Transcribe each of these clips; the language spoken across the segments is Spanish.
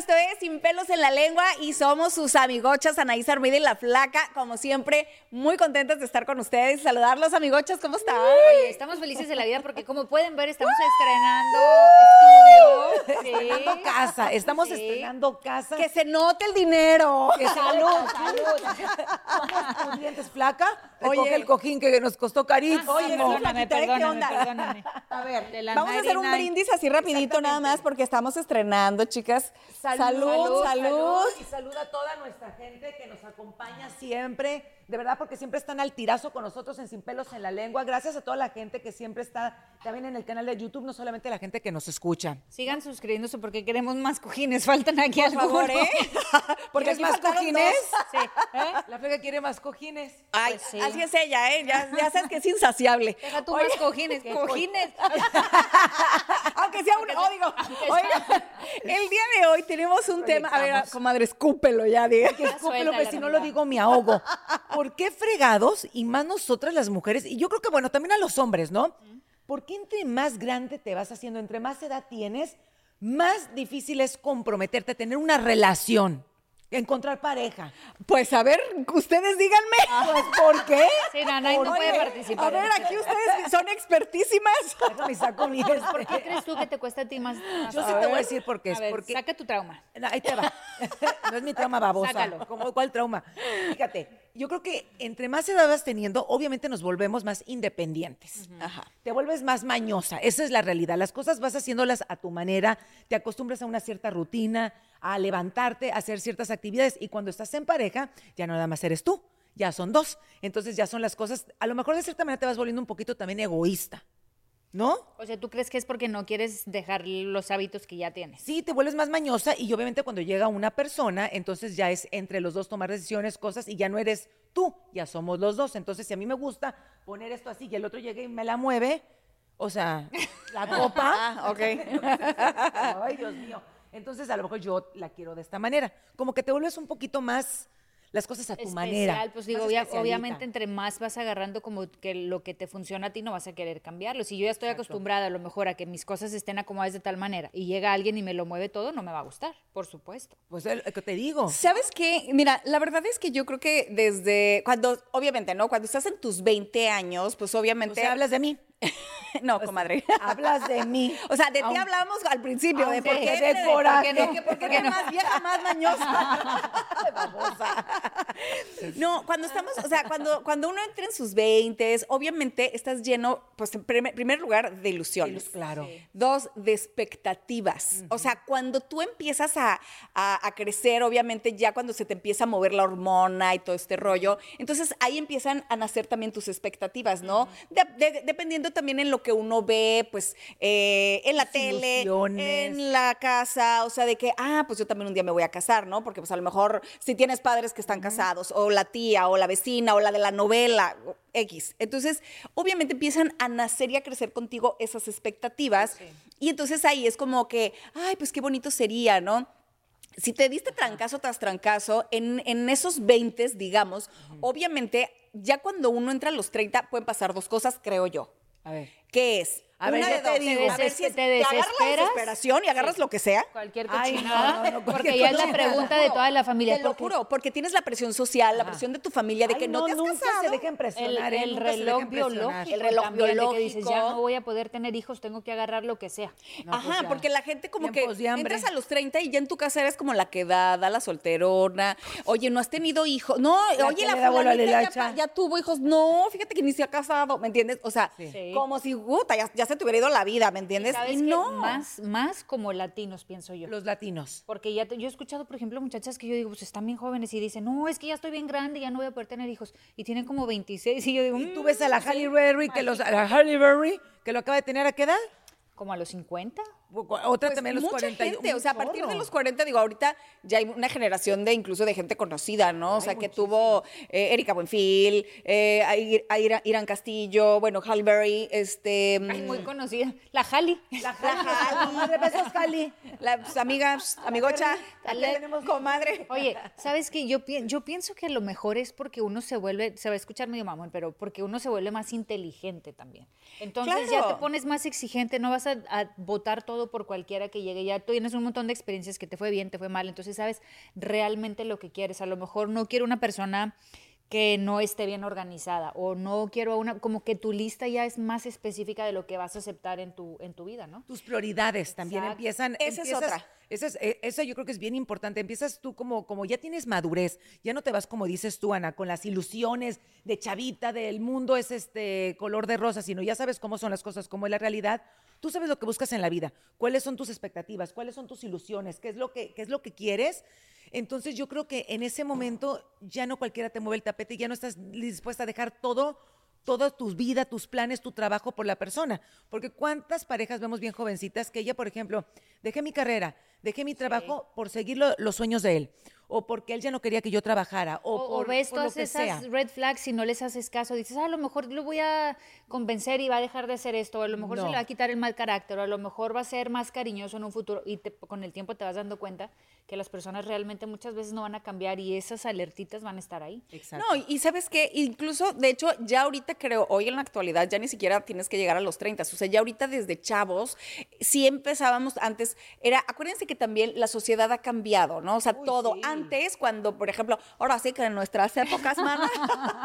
Esto es Sin pelos en la lengua y somos sus amigochas Anaís Armida y la Flaca. Como siempre, muy contentas de estar con ustedes. Saludarlos, amigochas. ¿Cómo están? Estamos felices de la vida porque como pueden ver estamos estrenando estudio. Estrenando casa, estamos Sí. estrenando casa. Que se note el dinero. Que salud, salud. dientes flaca, recoge Oye. el cojín que nos costó carísimo. Oye, Perdóname, Flaquita, ¿eh? ¿Qué perdóname, onda? perdóname. A ver, vamos a hacer un 99. brindis así rapidito nada más porque estamos estrenando, chicas. Salud, salud. Y salud a toda nuestra gente que nos acompaña siempre. De verdad, porque siempre están al tirazo con nosotros en Sin Pelos en la Lengua. Gracias a toda la gente que siempre está también en el canal de YouTube, no solamente la gente que nos escucha. Sigan suscribiéndose porque queremos más cojines. Faltan aquí Por favor, algunos. ¿eh? Porque es más cojines. Sí. ¿Eh? La flega quiere más cojines. Ay, Pues sí. así es ella, ¿eh? Ya, ya sabes que es insaciable. Deja tú Oye, más cojines. Cojines. Aunque sea un código. Oiga, el día de hoy tenemos un tema. A ver, comadre, escúpelo ya, diga. Que escúpelo, que si no lo digo me ahogo. ¿Por qué fregados y más nosotras las mujeres? Y yo creo que, bueno, también a los hombres, ¿no? ¿Por qué entre más grande te vas haciendo, entre más edad tienes, más difícil es comprometerte, tener una relación, encontrar pareja? Pues a ver, ustedes díganme. Pues, ¿por qué? Sí, Nanay no puede Oye, participar. A ver, este. aquí ustedes son expertísimas. Déjame saco mi este. ¿Por qué crees tú que te cuesta a ti más? más Yo sí a te voy a decir por qué. A Es ver, porque saca tu trauma. No, Ahí te va. No es mi trauma babosa. Sácalo. ¿Cómo, ¿Cuál trauma? Fíjate, yo creo que entre más edad vas teniendo, obviamente nos volvemos más independientes. Ajá. Te vuelves más mañosa. Esa es la realidad. Las cosas vas haciéndolas a tu manera, te acostumbras a una cierta rutina, a levantarte, a hacer ciertas actividades. Y cuando estás en pareja, ya no nada más eres tú, ya son dos. Entonces ya son las cosas, a lo mejor de cierta manera te vas volviendo un poquito también egoísta. ¿No? O sea, ¿tú crees que es porque no quieres dejar los hábitos que ya tienes? Sí, te vuelves más mañosa y obviamente cuando llega una persona, entonces ya es entre los dos tomar decisiones, cosas y ya no eres tú, ya somos los dos. Entonces, si a mí me gusta poner esto así y el otro llega y me la mueve, o sea, la copa. Ah, ok. Ay, Dios mío. Entonces, a lo mejor yo la quiero de esta manera. Como que te vuelves un poquito más las cosas a tu manera. Especial, pues digo, obvia- obviamente entre más vas agarrando como que lo que te funciona a ti no vas a querer cambiarlo. Si yo ya estoy acostumbrada a lo mejor a que mis cosas estén acomodadas de tal manera y llega alguien y me lo mueve todo, no me va a gustar, por supuesto. Pues es lo que te digo. ¿Sabes qué? Mira, la verdad es que yo creo que desde cuando, obviamente, ¿no? Cuando estás en tus 20 años, pues O obviamente. sea, hablas de mí. No, comadre. Hablas de mí. O sea, de ti hablamos al principio, de por qué, de- coraje. porque eres más vieja, más mañosa. No, cuando estamos, o sea, cuando, cuando uno entra en sus 20, obviamente estás lleno, pues en primer, primer lugar, de ilusiones. Claro. Dos, de expectativas. O sea, cuando tú empiezas a, a- a crecer, obviamente ya cuando se te empieza a mover la hormona y todo este rollo, entonces ahí empiezan a nacer también tus expectativas, ¿no? De- de- dependiendo también en lo que uno ve, pues, eh, en la tele, en la casa, o sea, de que, ah, pues yo también un día me voy a casar, ¿no? Porque pues a lo mejor si tienes padres que están casados, o la tía, o la vecina, o la de la novela, X. Entonces, obviamente empiezan a nacer y a crecer contigo esas expectativas. Y entonces ahí es como que, ay, pues qué bonito sería, ¿no? Si te diste trancazo tras trancazo, en, en esos 20, digamos, obviamente, ya cuando uno entra a los 30, pueden pasar dos cosas, creo yo. A ver. ¿Qué es? A ver, Una ya de te dos. digo. A ver si es- Te te agarras la desesperas. desesperación y agarras lo que sea. Cualquier Ay, no, cochinada, no, no, porque ya es la cochinada. pregunta de toda la familia. Te lo porque juro, porque tienes la presión social, la presión de tu familia, de Ay, que no, te has nunca casado. se dejen El, presionar, ¿eh? el se reloj biológico. El reloj también, de que dices, ya biológico. no voy a poder tener hijos, tengo que agarrar lo que sea. No, pues Ajá, porque la gente como Tiempos que hambre. entras a los 30 y ya en tu casa eres como la quedada, la solterona. Oye, no has tenido hijos. No, La oye, la fulanita ya, ya tuvo hijos. No, fíjate que ni se ha casado, ¿me entiendes? O sea, Sí. como si, puta, ya, ya se te hubiera ido la vida, ¿me entiendes? Y no. más, más como latinos, pienso yo. Los latinos. Porque ya te- yo he escuchado, por ejemplo, muchachas que yo digo, pues están bien jóvenes y dicen, no, es que ya estoy bien grande, ya no voy a poder tener hijos. Y tienen como 26 y yo digo, Y tú "Mm, ves a la Halle Berry, que los, a la Halle Berry, que lo acaba de tener a qué edad? como a los 50. Otra Pues también los mucha 40. y- gente, o sea, a partir de los 40, digo, ahorita ya hay una generación de incluso de gente conocida, ¿no? O sea, que tuvo eh, Erika Buenfil, eh, a Ir- a Irán Castillo, bueno, Halle Berry, este... Ay, mm, muy conocida. La Jali. La Jali. Madre, besos, Jali. La pues, amiga, pues, amigocha, Aquí tenemos comadre. Oye, ¿sabes qué? Yo, pi- yo pienso que lo mejor es porque uno se vuelve, se va a escuchar medio mamón, pero porque uno se vuelve más inteligente también. Entonces ya te pones más exigente, no vas a, a votar todo por cualquiera que llegue. Ya tú tienes un montón de experiencias que te fue bien, te fue mal, entonces sabes realmente lo que quieres. A lo mejor no quiero una persona que no esté bien organizada o no quiero a una, como que tu lista ya es más específica de lo que vas a aceptar en tu, en tu vida, ¿no? Tus prioridades también Exacto. empiezan. Esa es otra. Esa, es, eh, esa yo creo que es bien importante. Empiezas tú como, como ya tienes madurez, ya no te vas como dices tú, Ana, con las ilusiones de chavita, del mundo es este color de rosa, sino ya sabes cómo son las cosas, cómo es la realidad. Tú sabes lo que buscas en la vida, cuáles son tus expectativas, cuáles son tus ilusiones, qué es lo que, qué es lo que quieres. Entonces yo creo que en ese momento ya no cualquiera te mueve el tapete y ya no estás dispuesta a dejar todo toda tu vida, tus planes, tu trabajo por la persona. Porque cuántas parejas vemos bien jovencitas que ella, por ejemplo, dejé mi carrera, dejé mi trabajo por seguir lo- los sueños de él, o porque él ya no quería que yo trabajara, o, O, o por, ves por lo todas que esas sea. red flags y no les haces caso, dices, "Ah, a lo mejor lo voy a convencer y va a dejar de hacer esto, o a lo mejor se No. le va a quitar el mal carácter, o a lo mejor va a ser más cariñoso en un futuro y te- con el tiempo te vas dando cuenta que las personas realmente muchas veces no van a cambiar y esas alertitas van a estar ahí. Exacto. No, y- y sabes qué, incluso, de hecho, ya ahorita creo, hoy en la actualidad, ya ni siquiera tienes que llegar a los 30, o sea, ya ahorita desde chavos, sí empezábamos antes, era, acuérdense que también la sociedad ha cambiado, ¿no? O sea, Uy, todo, sí. antes, cuando, por ejemplo, ahora sí que en nuestras épocas, mana,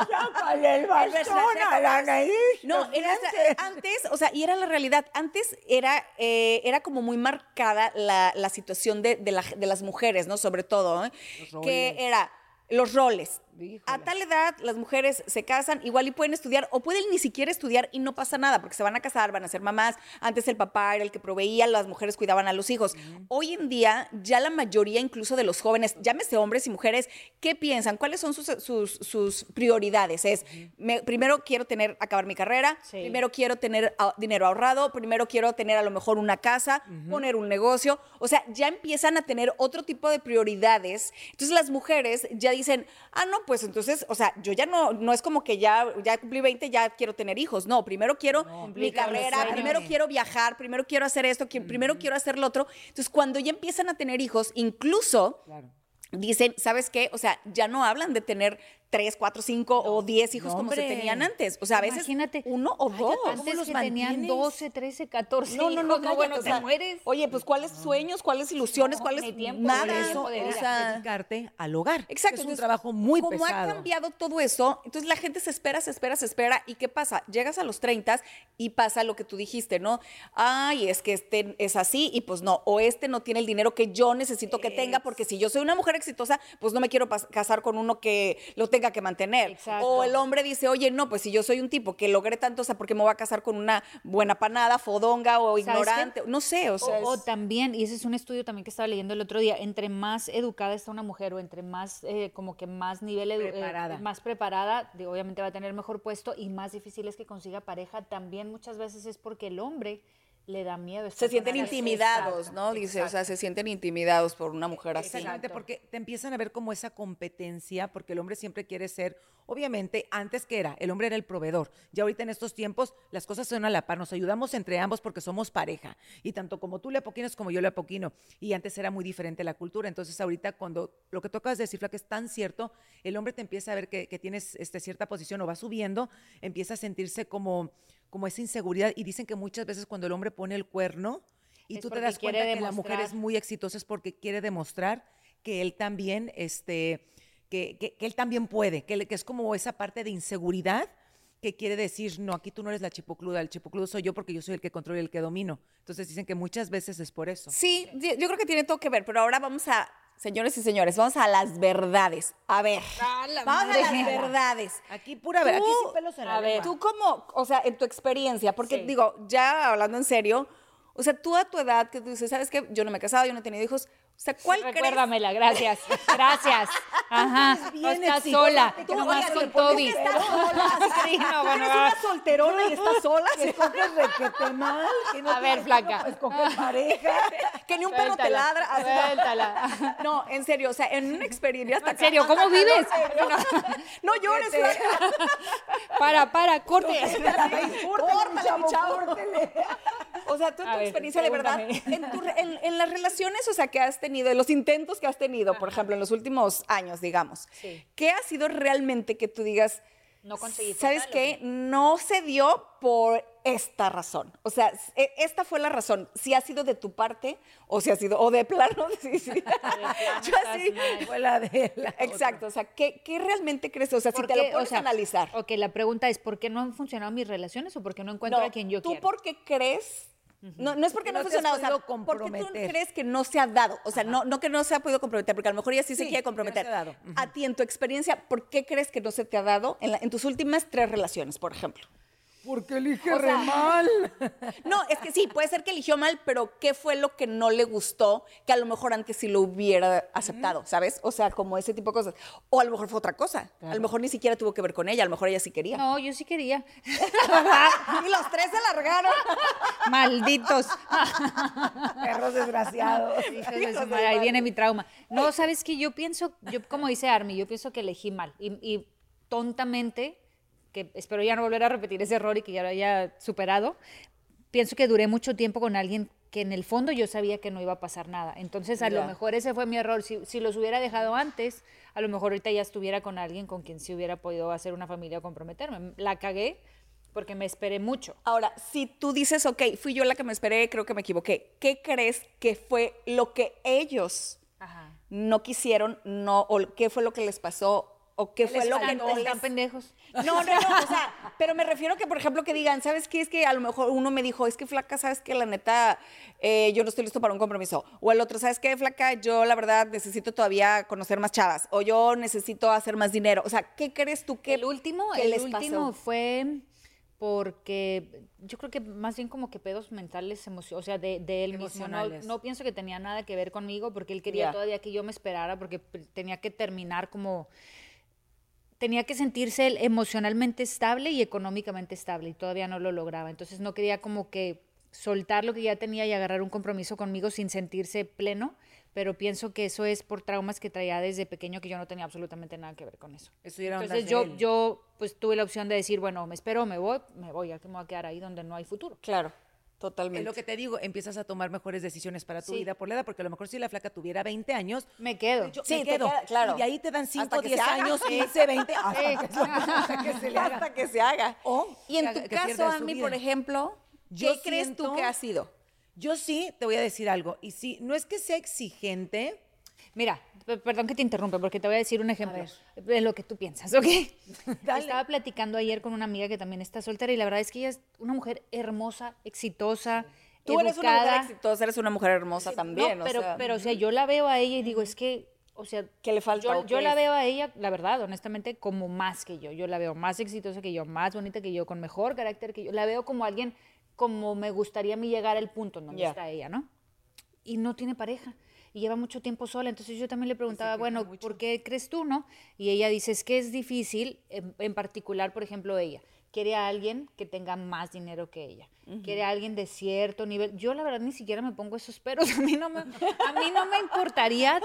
Sácale el bastón a la nariz, No, en nuestra- antes, o sea, y era la realidad. Antes era, eh, era como muy marcada la, la situación de, de la- de las mujeres, ¿no? Sobre todo, ¿eh? Los que era los roles. A Híjole. tal edad las mujeres se casan, igual y pueden estudiar o pueden ni siquiera estudiar y no pasa nada porque se van a casar, van a ser mamás. Antes el papá era el que proveía, las mujeres cuidaban a los hijos. Hoy en día ya la mayoría incluso de los jóvenes, llámese hombres y mujeres, ¿qué piensan? ¿Cuáles son sus, sus- sus prioridades? Es, me- primero quiero tener, acabar mi carrera, Sí. primero quiero tener ah, dinero ahorrado, primero quiero tener a lo mejor una casa, poner un negocio. O sea, ya empiezan a tener otro tipo de prioridades. Entonces las mujeres ya dicen, ah, no, pues entonces, o sea, yo ya no, no es como que ya, ya cumplí 20, ya quiero tener hijos. No, primero quiero mi carrera, primero quiero viajar, primero quiero hacer esto, que- primero quiero hacer lo otro. Entonces, cuando ya empiezan a tener hijos, incluso Claro. dicen, ¿sabes qué? O sea, ya no hablan de tener tres, cuatro, cinco o diez hijos no, como se tenían antes. O sea, a veces Imagínate. uno o dos. Antes los que tenían mantienes? 12, 13, 14 No, no, no, cállate, bueno, o sea, mueres. Oye, pues ¿cuáles sueños, cuáles ilusiones, No, cuáles tiempo, nada? eso o sea, dedicarte al hogar. Exacto. Es un entonces, trabajo muy como pesado. ha cambiado todo eso, entonces la gente se espera, se espera, se espera. ¿Y qué pasa? Llegas a los 30 y pasa lo que tú dijiste, ¿no? Ay, es que este es así y pues no. O este no tiene el dinero que yo necesito que tenga porque si yo soy una mujer exitosa, pues no me quiero casar con uno que lo tenga que mantener. Exacto. O el hombre dice, oye, no, pues si yo soy un tipo que logré tanto, o sea, ¿por qué me voy a casar con una buena panada, fodonga o ignorante? No sé, o sea. O, o es- también, y ese es un estudio también que estaba leyendo el otro día, entre más educada está una mujer o entre más, eh, como que más nivel, eh, Preparada. más preparada, de- obviamente va a tener mejor puesto y más difícil es que consiga pareja, también muchas veces es porque el hombre le da miedo. se sienten intimidados, ¿no? Dice, o sea, se sienten intimidados por una mujer así. Exactamente, porque te empiezan a ver como esa competencia, porque el hombre siempre quiere ser, obviamente, antes que era, el hombre era el proveedor. Ya ahorita en estos tiempos las cosas son a la par, nos ayudamos entre ambos porque somos pareja. Y tanto como tú le apoquinas como yo le apoquino. Y antes era muy diferente la cultura. Entonces ahorita cuando lo que tocas decir, que es tan cierto, el hombre te empieza a ver que, que tienes este, cierta posición o va subiendo, empieza a sentirse como como esa inseguridad y dicen que muchas veces cuando el hombre pone el cuerno y Es tú te das cuenta que la mujer es muy exitosa es porque quiere demostrar que él también, este, que, que- que él también puede, que, que es como esa parte de inseguridad que quiere decir, no, aquí tú no eres la chipocluda, el chipocludo soy yo porque yo soy el que controlo y el que domino. Entonces dicen que muchas veces es por eso. Sí, yo creo que tiene todo que ver, pero ahora vamos a, señores y señores, vamos a las verdades. A ver, vamos a las verdades. Aquí pura ver, aquí Tú- sin pelos en la a ver. Tú como, o sea, en tu experiencia, porque Sí. digo, ya hablando en serio, o sea, tú a tu edad que tú dices, ¿sabes qué? Yo no me he casado, yo no he tenido hijos. O sea, ¿cuál crees? Recuérdamela, gracias. Gracias. Ajá. No estás sola. Tú vas con Toby. estás sola. Sí, no, ¿Tú bueno, eres una solterona y estás sola? Que escoges requete mal, que no A ver, flaca. pues pareja. que ni un perro te ladra. Suéltala. No, en serio, o sea, en una experiencia hasta En serio, ¿cómo vives? No llores, flaca. Para, para, corte. Córtale, chavo. O sea, tú en tu experiencia de verdad, en las relaciones, o sea, que has tenido, en los intentos que has tenido, por ejemplo, en los últimos años, digamos, Sí. ¿qué ha sido realmente que tú digas, No conseguiste ¿sabes tal, ¿o qué? No se dio por esta razón. O sea, e- esta fue la razón. Si ha sido de tu parte o si ha sido, o de plano, sí, sí. Yo así. Fue la de la Exacto, o sea, ¿qué, qué realmente crees? O sea, si ¿Por te lo pones O sea, a analizar. Ok, la pregunta es, ¿por qué no han funcionado mis relaciones o por qué no encuentro No, a quien yo ¿Tú quiero? por qué crees? No, no es porque Que no, ha funcionado, o sea, podido ¿por qué tú comprometer. crees que no se ha dado? O sea, no, no que no se ha podido comprometer, porque a lo mejor ella sí, se quiere que no comprometer. se ha dado. A ti, en tu experiencia, ¿por qué crees que no se te ha dado en, la- en tus últimas tres relaciones, por ejemplo? Porque elige O re sea- mal. No, es que sí, puede ser que eligió mal, pero ¿qué fue lo que no le gustó que a lo mejor antes sí lo hubiera aceptado, ¿sabes? O sea, como ese tipo de cosas. O a lo mejor fue otra cosa. A lo mejor ni siquiera tuvo que ver con ella, a lo mejor ella sí quería. No, yo sí quería. y los tres se largaron. Malditos. Perros desgraciados. Hijos de su madre, ahí viene mi trauma. No, sabes que yo pienso, yo como dice Army, yo pienso que elegí mal y, y tontamente, que espero ya no volver a repetir ese error y que ya lo haya superado, pienso que duré mucho tiempo con alguien que en el fondo yo sabía que no iba a pasar nada. Entonces, a lo Ya. mejor ese fue mi error. Si, si los hubiera dejado antes, a lo mejor ahorita ya estuviera con alguien con quien sí hubiera podido hacer una familia o comprometerme. La cagué porque me esperé mucho. Ahora, si tú dices, ok, fui yo la que me esperé, creo que me equivoqué, ¿qué crees que fue lo que ellos Ajá. no quisieron, no, o qué fue lo que les pasó, o qué fue lo que Están, no están pendejos. No, no, no, o sea, pero me refiero que, por ejemplo, que digan, ¿sabes qué? Es que a lo mejor uno me dijo, es que flaca, ¿sabes qué? La neta, eh, yo no estoy listo para un compromiso. O el otro, ¿sabes qué, flaca? Yo, la verdad, necesito todavía conocer más chavas. O yo necesito hacer más dinero. O sea, ¿qué crees tú que el último, que el les último pasó? fue porque yo creo que más bien como que pedos mentales, o sea, de, de él mismo. No, no pienso que tenía nada que ver conmigo porque él quería Ya. todavía que yo me esperara porque tenía que terminar como tenía que sentirse emocionalmente estable y económicamente estable y todavía no lo lograba. Entonces no quería como que soltar lo que ya tenía y agarrar un compromiso conmigo sin sentirse pleno, pero pienso que eso es por traumas que traía desde pequeño que yo no tenía absolutamente nada que ver con eso. Entonces yo, él. yo pues tuve la opción de decir, bueno, me espero, me voy, me voy, ya que me voy a quedar ahí donde no hay futuro. Claro, Es totalmente. lo que te digo, empiezas a tomar mejores decisiones para tu Sí. vida por la edad, porque a lo mejor si la flaca tuviera 20 años, Me quedo. yo Sí, me quedo. queda- claro. Y de ahí te dan 5, Hasta que 10 se haga. años, 15, 20, hasta, que, se le haga. Hasta que se haga. O y en tu haga- caso, vida. por ejemplo, Yo ¿qué crees tú que ha sido? Yo sí te voy a decir algo. Y sí, no es que sea exigente. Mira, perdón que te interrumpa, porque te voy a decir un ejemplo de lo que tú piensas, ¿ok? Dale. Estaba platicando ayer con una amiga que también está soltera y la verdad es que ella es una mujer hermosa, exitosa, Tú eres una mujer exitosa, eres una mujer hermosa también. No, pero, o sea, pero, o sea, yo la veo a ella y digo, es que, o sea, ¿Qué le falta Yo, yo la veo a ella, la verdad, honestamente, como más que yo. Yo la veo más exitosa que yo, más bonita que yo, con mejor carácter que yo. La veo como alguien como me gustaría a mí llegar al punto en donde está ella, ¿no? Y no tiene pareja. Y lleva mucho tiempo sola. Entonces yo también le preguntaba, bueno, ¿por qué crees tú, no? Y ella dice, es que es difícil, en, en particular, por ejemplo, ella. Quiere a alguien que tenga más dinero que ella. Quiere a alguien de cierto nivel. Yo, la verdad, ni siquiera me pongo esos peros. A mí no me, a mí no me importaría,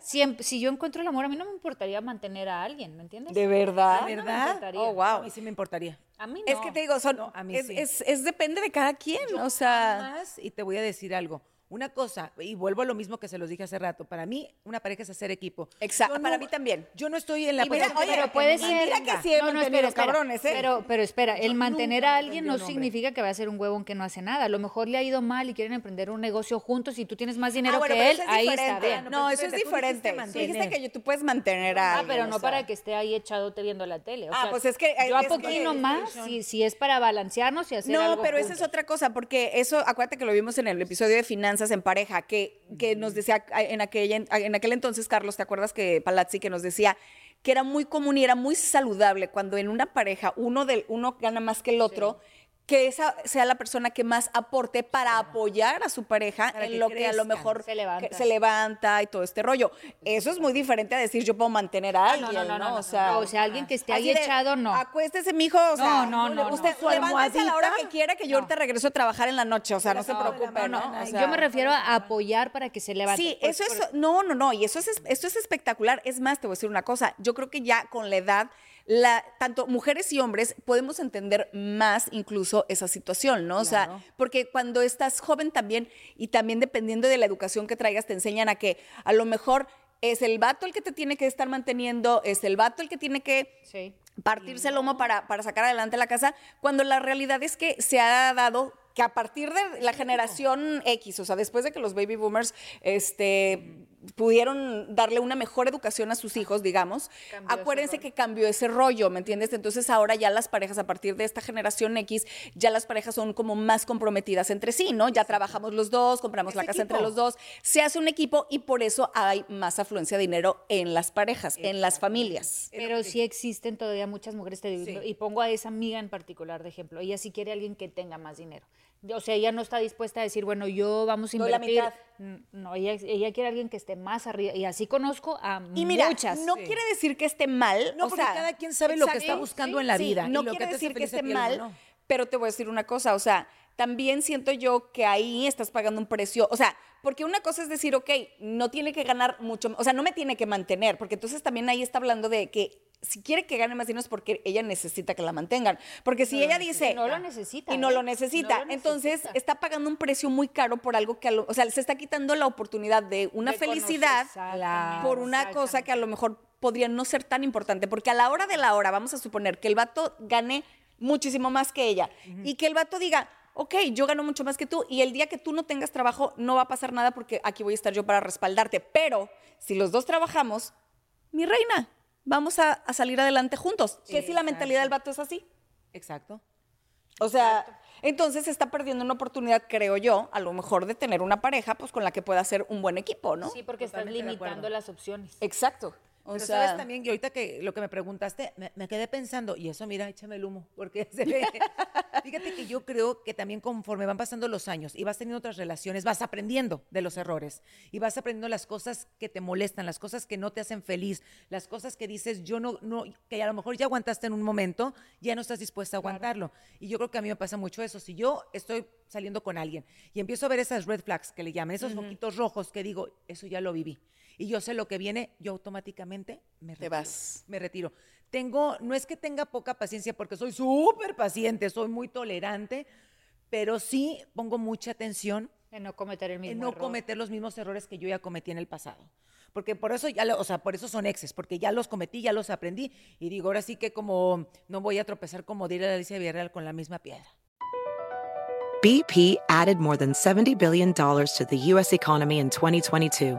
si, si yo encuentro el amor, a mí no me importaría mantener a alguien, ¿me entiendes? ¿De verdad? A mí no me ¿Verdad? importaría. Oh, wow. A mí sí me importaría. A mí no. Es que te digo, son, No, a mí es, sí. es- es depende de cada quien, o sea... Más, y te voy a decir algo. Una cosa, y vuelvo a lo mismo que se los dije hace rato, para mí una pareja es hacer equipo. Exacto, para mí también. Yo no estoy en la mira, posición oye, pero puede que ser. Mira que sí No, no, espera, espera. cabrones, ¿eh? Pero, pero espera, el Yo mantener a alguien no significa que va a ser un huevón que no hace nada. A lo mejor le ha ido mal y quieren emprender un negocio juntos y tú tienes más dinero Ah, bueno, que él, es ahí está bien. No, eso es diferente. Tú dijiste que tú puedes mantener a Ah, alguien, pero no o sea. para que esté ahí echadote viendo la tele. O Ah, pues es que- Yo a poquito más, si, si es para balancearnos y hacer No, algo pero esa es otra cosa, porque eso, acuérdate que lo vimos en el episodio de finanzas en pareja, que, que nos decía en, aquella, en aquel entonces, Carlos, ¿te acuerdas que Palazzi que nos decía que era muy común y era muy saludable cuando en una pareja uno, del, uno gana más que el otro? Que esa sea la persona que más aporte para apoyar a su pareja Para en que lo que a lo mejor Se levanta. se levanta y todo este rollo. Eso es muy diferente a decir yo puedo mantener a Ah, alguien, no, no, no, no, O sea, o sea, alguien que esté ahí echado, no. Acuéstese, mijo, o sea, No, no, no, usted no. levántese a la hora que quiera que yo ahorita regreso a trabajar en la noche, o sea, no se preocupe, ¿no? no, O Yo sea, me refiero a apoyar para que se levante. Sí, eso es, no, no, no, y eso es, esto es espectacular. Es más, te voy a decir una cosa, yo creo que ya con la edad, la, tanto mujeres y hombres podemos entender más incluso esa situación, ¿no? O sea, porque cuando estás joven también, y también dependiendo de la educación que traigas, te enseñan a que a lo mejor es el vato el que te tiene que estar manteniendo, es el vato el que tiene que Sí. partirse el lomo para, para sacar adelante la casa, cuando la realidad es que se ha dado que a partir de la generación X, o sea, después de que los baby boomers este, pudieron darle una mejor educación a sus hijos, digamos, Cambió acuérdense que cambió ese rollo, ¿me entiendes? Entonces ahora ya las parejas, a partir de esta generación X, ya las parejas son como más comprometidas entre sí, ¿no? Ya trabajamos los dos, compramos la casa entre los dos, se hace un equipo y por eso hay más afluencia de dinero en las parejas, en las familias. Pero sí existen todavía muchas mujeres, te digo, Sí. y pongo a esa amiga en particular de ejemplo. Ella sí quiere a alguien que tenga más dinero. O sea, ella no está dispuesta a decir, bueno, yo vamos a Doy la invertir. mitad. Mm, No, ella, ella quiere a alguien que esté más arriba. Y así conozco a Y mira, muchas. no quiere decir que esté mal. No, o porque sea, cada quien sabe lo que está buscando en la vida y No lo quiere decir que esté mal, no. pero te voy a decir una cosa, o sea, también siento yo que ahí estás pagando un precio, o sea, porque una cosa es decir, ok, no tiene que ganar mucho, o sea, no me tiene que mantener, porque entonces también ahí está hablando de que si quiere que gane más dinero es porque ella necesita que la mantengan, porque si ella dice... No lo necesita, Y no ¿eh? lo necesita, No lo entonces necesita. está pagando un precio muy caro por algo que, a lo- o sea, se está quitando la oportunidad de una De felicidad por una cosa que a lo mejor podría no ser tan importante, porque a la hora de la hora vamos a suponer que el vato gane muchísimo más que ella y que el vato diga, ok, yo gano mucho más que tú y el día que tú no tengas trabajo no va a pasar nada porque aquí voy a estar yo para respaldarte, pero si los dos trabajamos, mi reina, vamos a, a salir adelante juntos, que si la mentalidad del vato es así. Exacto. O sea, entonces se está perdiendo una oportunidad, creo yo, a lo mejor de tener una pareja pues con la que pueda ser un buen equipo, ¿no? Sí, porque estás Totalmente de limitando las opciones. Exacto. O Pero sea, sabes también, y ahorita que lo que me preguntaste, me, me quedé pensando, y eso, mira, échame el humo, porque se ve. Fíjate que yo creo que también conforme van pasando los años y vas teniendo otras relaciones, vas aprendiendo de los errores y vas aprendiendo las cosas que te molestan, las cosas que no te hacen feliz, las cosas que dices, yo no, no, que a lo mejor ya aguantaste en un momento, ya no estás dispuesta a aguantarlo. Y yo creo que a mí me pasa mucho eso. Si yo estoy saliendo con alguien y empiezo a ver esas red flags que le llaman, esos foquitos rojos que digo, eso ya lo viví. Y yo sé lo que viene, yo automáticamente me Te retiro. vas. Me retiro. Tengo, no es que tenga poca paciencia porque soy súper paciente, soy muy tolerante, pero sí pongo mucha atención En no cometer el mismo en no error. cometer los mismos errores que yo ya cometí en el pasado. Porque por eso ya, lo- o sea, por eso son exes, porque ya los cometí, ya los aprendí y digo, ahora sí que como no voy a tropezar como diría Alicia Villarreal con la misma piedra. BP added more than $70 billion to the U.S. economy in 2022.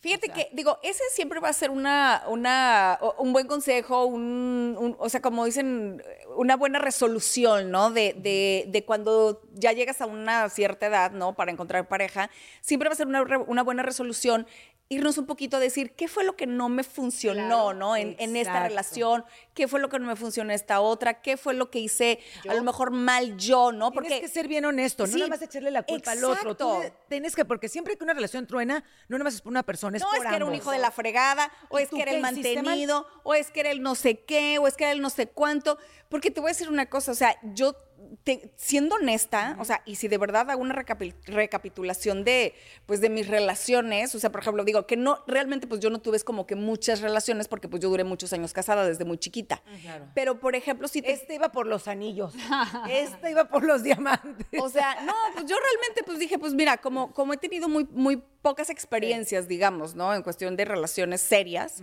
Fíjate que, digo, ese siempre va a ser una, una, un buen consejo, un, un- o sea, como dicen, una buena resolución, ¿no? De, de, de cuando ya llegas a una cierta edad, ¿no? Para encontrar pareja, siempre va a ser una, una buena resolución irnos un poquito a decir qué fue lo que no me funcionó, Claro, ¿no? En, en esta relación, qué fue lo que no me funcionó en esta otra, qué fue lo que hice a lo mejor mal yo, ¿no? Tienes Porque que ser bien honesto, no Sí, nada más echarle la culpa al otro. Tú tienes que, porque siempre que una relación truena, no nada más es por una persona, es no, por es que era un hijo de la fregada, o ¿Y es que era el mal? mantenido, o es que era el no sé qué, o es que era el no sé cuánto. Porque te voy a decir una cosa, o sea, yo, te- siendo honesta, o sea, y si de verdad hago una recapi- recapitulación de, pues, de mis relaciones, o sea, por ejemplo, digo que no, realmente, pues yo no tuve como que muchas relaciones, porque pues yo duré muchos años casada desde muy chiquita. Pero, por ejemplo, si te Este iba por los anillos, este iba por los diamantes. o sea, no, pues yo realmente pues dije, pues mira, como, como he tenido muy, muy pocas experiencias, digamos, ¿no? En cuestión de relaciones serias,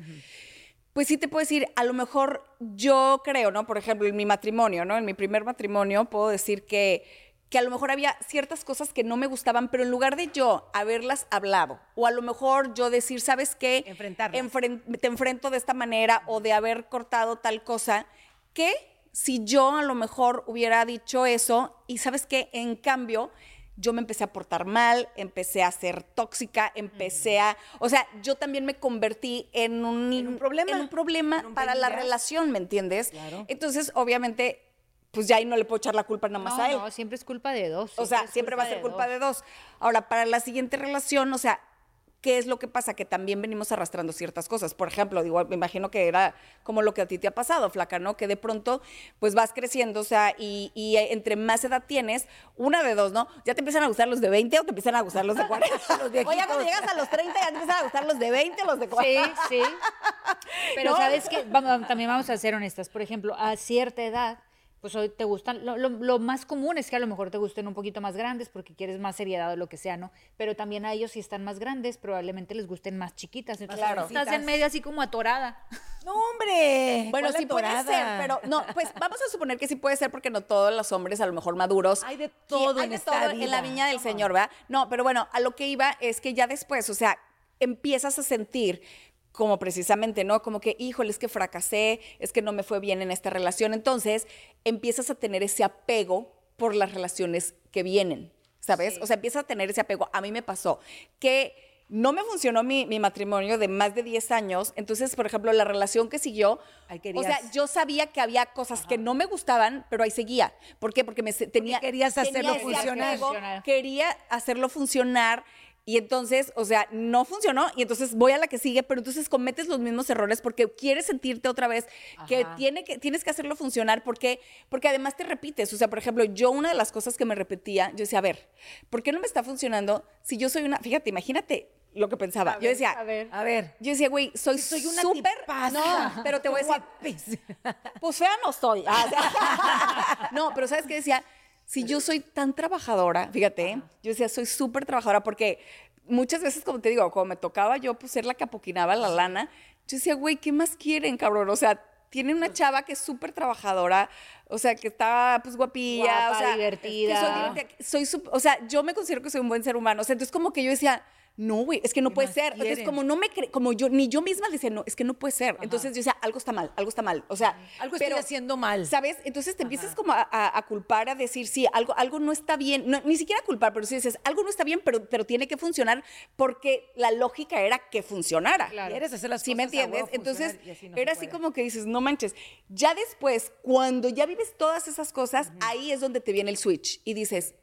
pues sí te puedo decir, a lo mejor yo creo, ¿no? Por ejemplo, en mi matrimonio, ¿no? En mi primer matrimonio puedo decir que, que a lo mejor había ciertas cosas que no me gustaban, pero en lugar de yo haberlas hablado, o a lo mejor yo decir, ¿sabes qué? Enfrentarlas. Enfren- te enfrento de esta manera, o de haber cortado tal cosa, que si yo a lo mejor hubiera dicho eso, y ¿sabes qué? En cambio yo me empecé a portar mal, empecé a ser tóxica, empecé a, o sea, yo también me convertí en un, En un problema. en un problema En un para la relación, ¿me entiendes? Claro. Entonces, obviamente, pues ya ahí no le puedo echar la culpa nada más No, a él. no, siempre es culpa de dos. O sea, siempre va a ser culpa de dos. Ahora, para la siguiente relación, o sea, ¿qué es lo que pasa? Que también venimos arrastrando ciertas cosas. Por ejemplo, digo, me imagino que era como lo que a ti te ha pasado, flaca, ¿no? Que de pronto, pues vas creciendo, o sea, y, y entre más edad tienes, una de dos, ¿no? Ya te empiezan a gustar los de 20 o te empiezan a gustar los de 40. Los viejitos. Oye, cuando llegas a los 30 ya te empiezan a gustar los de 20 o los de 40. Sí, sí. Pero No. sabes que también vamos a ser honestas. Por ejemplo, a cierta edad, pues hoy te gustan, lo, lo- lo más común es que a lo mejor te gusten un poquito más grandes porque quieres más seriedad o lo que sea, ¿no? Pero también a ellos si están más grandes, probablemente les gusten más chiquitas. Entonces, Claro. estás en medio así como atorada. No, hombre. Bueno, ¿cuál sí puede ser, pero no, pues vamos a suponer que sí puede ser porque no todos los hombres a lo mejor maduros. Hay de Sí, todo hay en de esta todo en la viña del Señor, ¿verdad? No, pero bueno, a lo que iba es que ya después, o sea, empiezas a sentir como precisamente, ¿no? Como que, híjole, es que fracasé, es que no me fue bien en esta relación. Entonces, empiezas a tener ese apego por las relaciones que vienen, ¿sabes? O sea, empiezas a tener ese apego. A mí me pasó que no me funcionó mi, mi matrimonio de más de 10 años. Entonces, por ejemplo, la relación que siguió, o sea, querías. yo sabía que había cosas que no me gustaban, pero ahí seguía. ¿Por qué? Porque me tenía querías tenía hacerlo ese funcionar. apego, Funcionar. quería hacerlo funcionar y entonces, o sea, no funcionó y entonces voy a la que sigue, pero entonces cometes los mismos errores porque quieres sentirte otra vez que, tiene que tienes que hacerlo funcionar porque porque además te repites, o sea, por ejemplo, yo una de las cosas que me repetía, yo decía, a ver, ¿por qué no me está funcionando si yo soy una, fíjate, imagínate lo que pensaba. yo decía, A ver. A ver. yo decía, güey, soy Soy una súper. No, pero te voy a decir, pues fea no soy. Ah, o sea, no, pero ¿sabes qué decía? Si yo soy tan trabajadora, fíjate, yo decía, soy súper trabajadora porque muchas veces, como te digo, como me tocaba yo pues, ser la que apoquinaba la lana, yo decía, güey, ¿qué más quieren, cabrón? O sea, tiene una chava que es súper trabajadora, o sea, que está pues guapilla, Guapa, o sea, divertida. que soy divertida, soy o sea, yo me considero que soy un buen ser humano, o sea, entonces como que yo decía, no, güey, es que no ¿Qué puede ser. Entonces, como no me cre- como yo, ni yo misma decía, no, es que no puede ser. Entonces yo decía, algo está mal, algo está mal. O sea, Algo estoy haciendo mal. ¿Sabes? Entonces te empiezas como a, a- a culpar, a decir, sí, algo, algo no está bien. No, ni siquiera culpar, pero sí dices, algo no está bien, pero, pero tiene que funcionar porque la lógica era que funcionara. Claro. Quieres hacer las ¿Sí me cosas entiendes? Entonces, así no era así como que dices, no manches. Ya después, cuando ya vives todas esas cosas, ahí es donde te viene el switch y dices,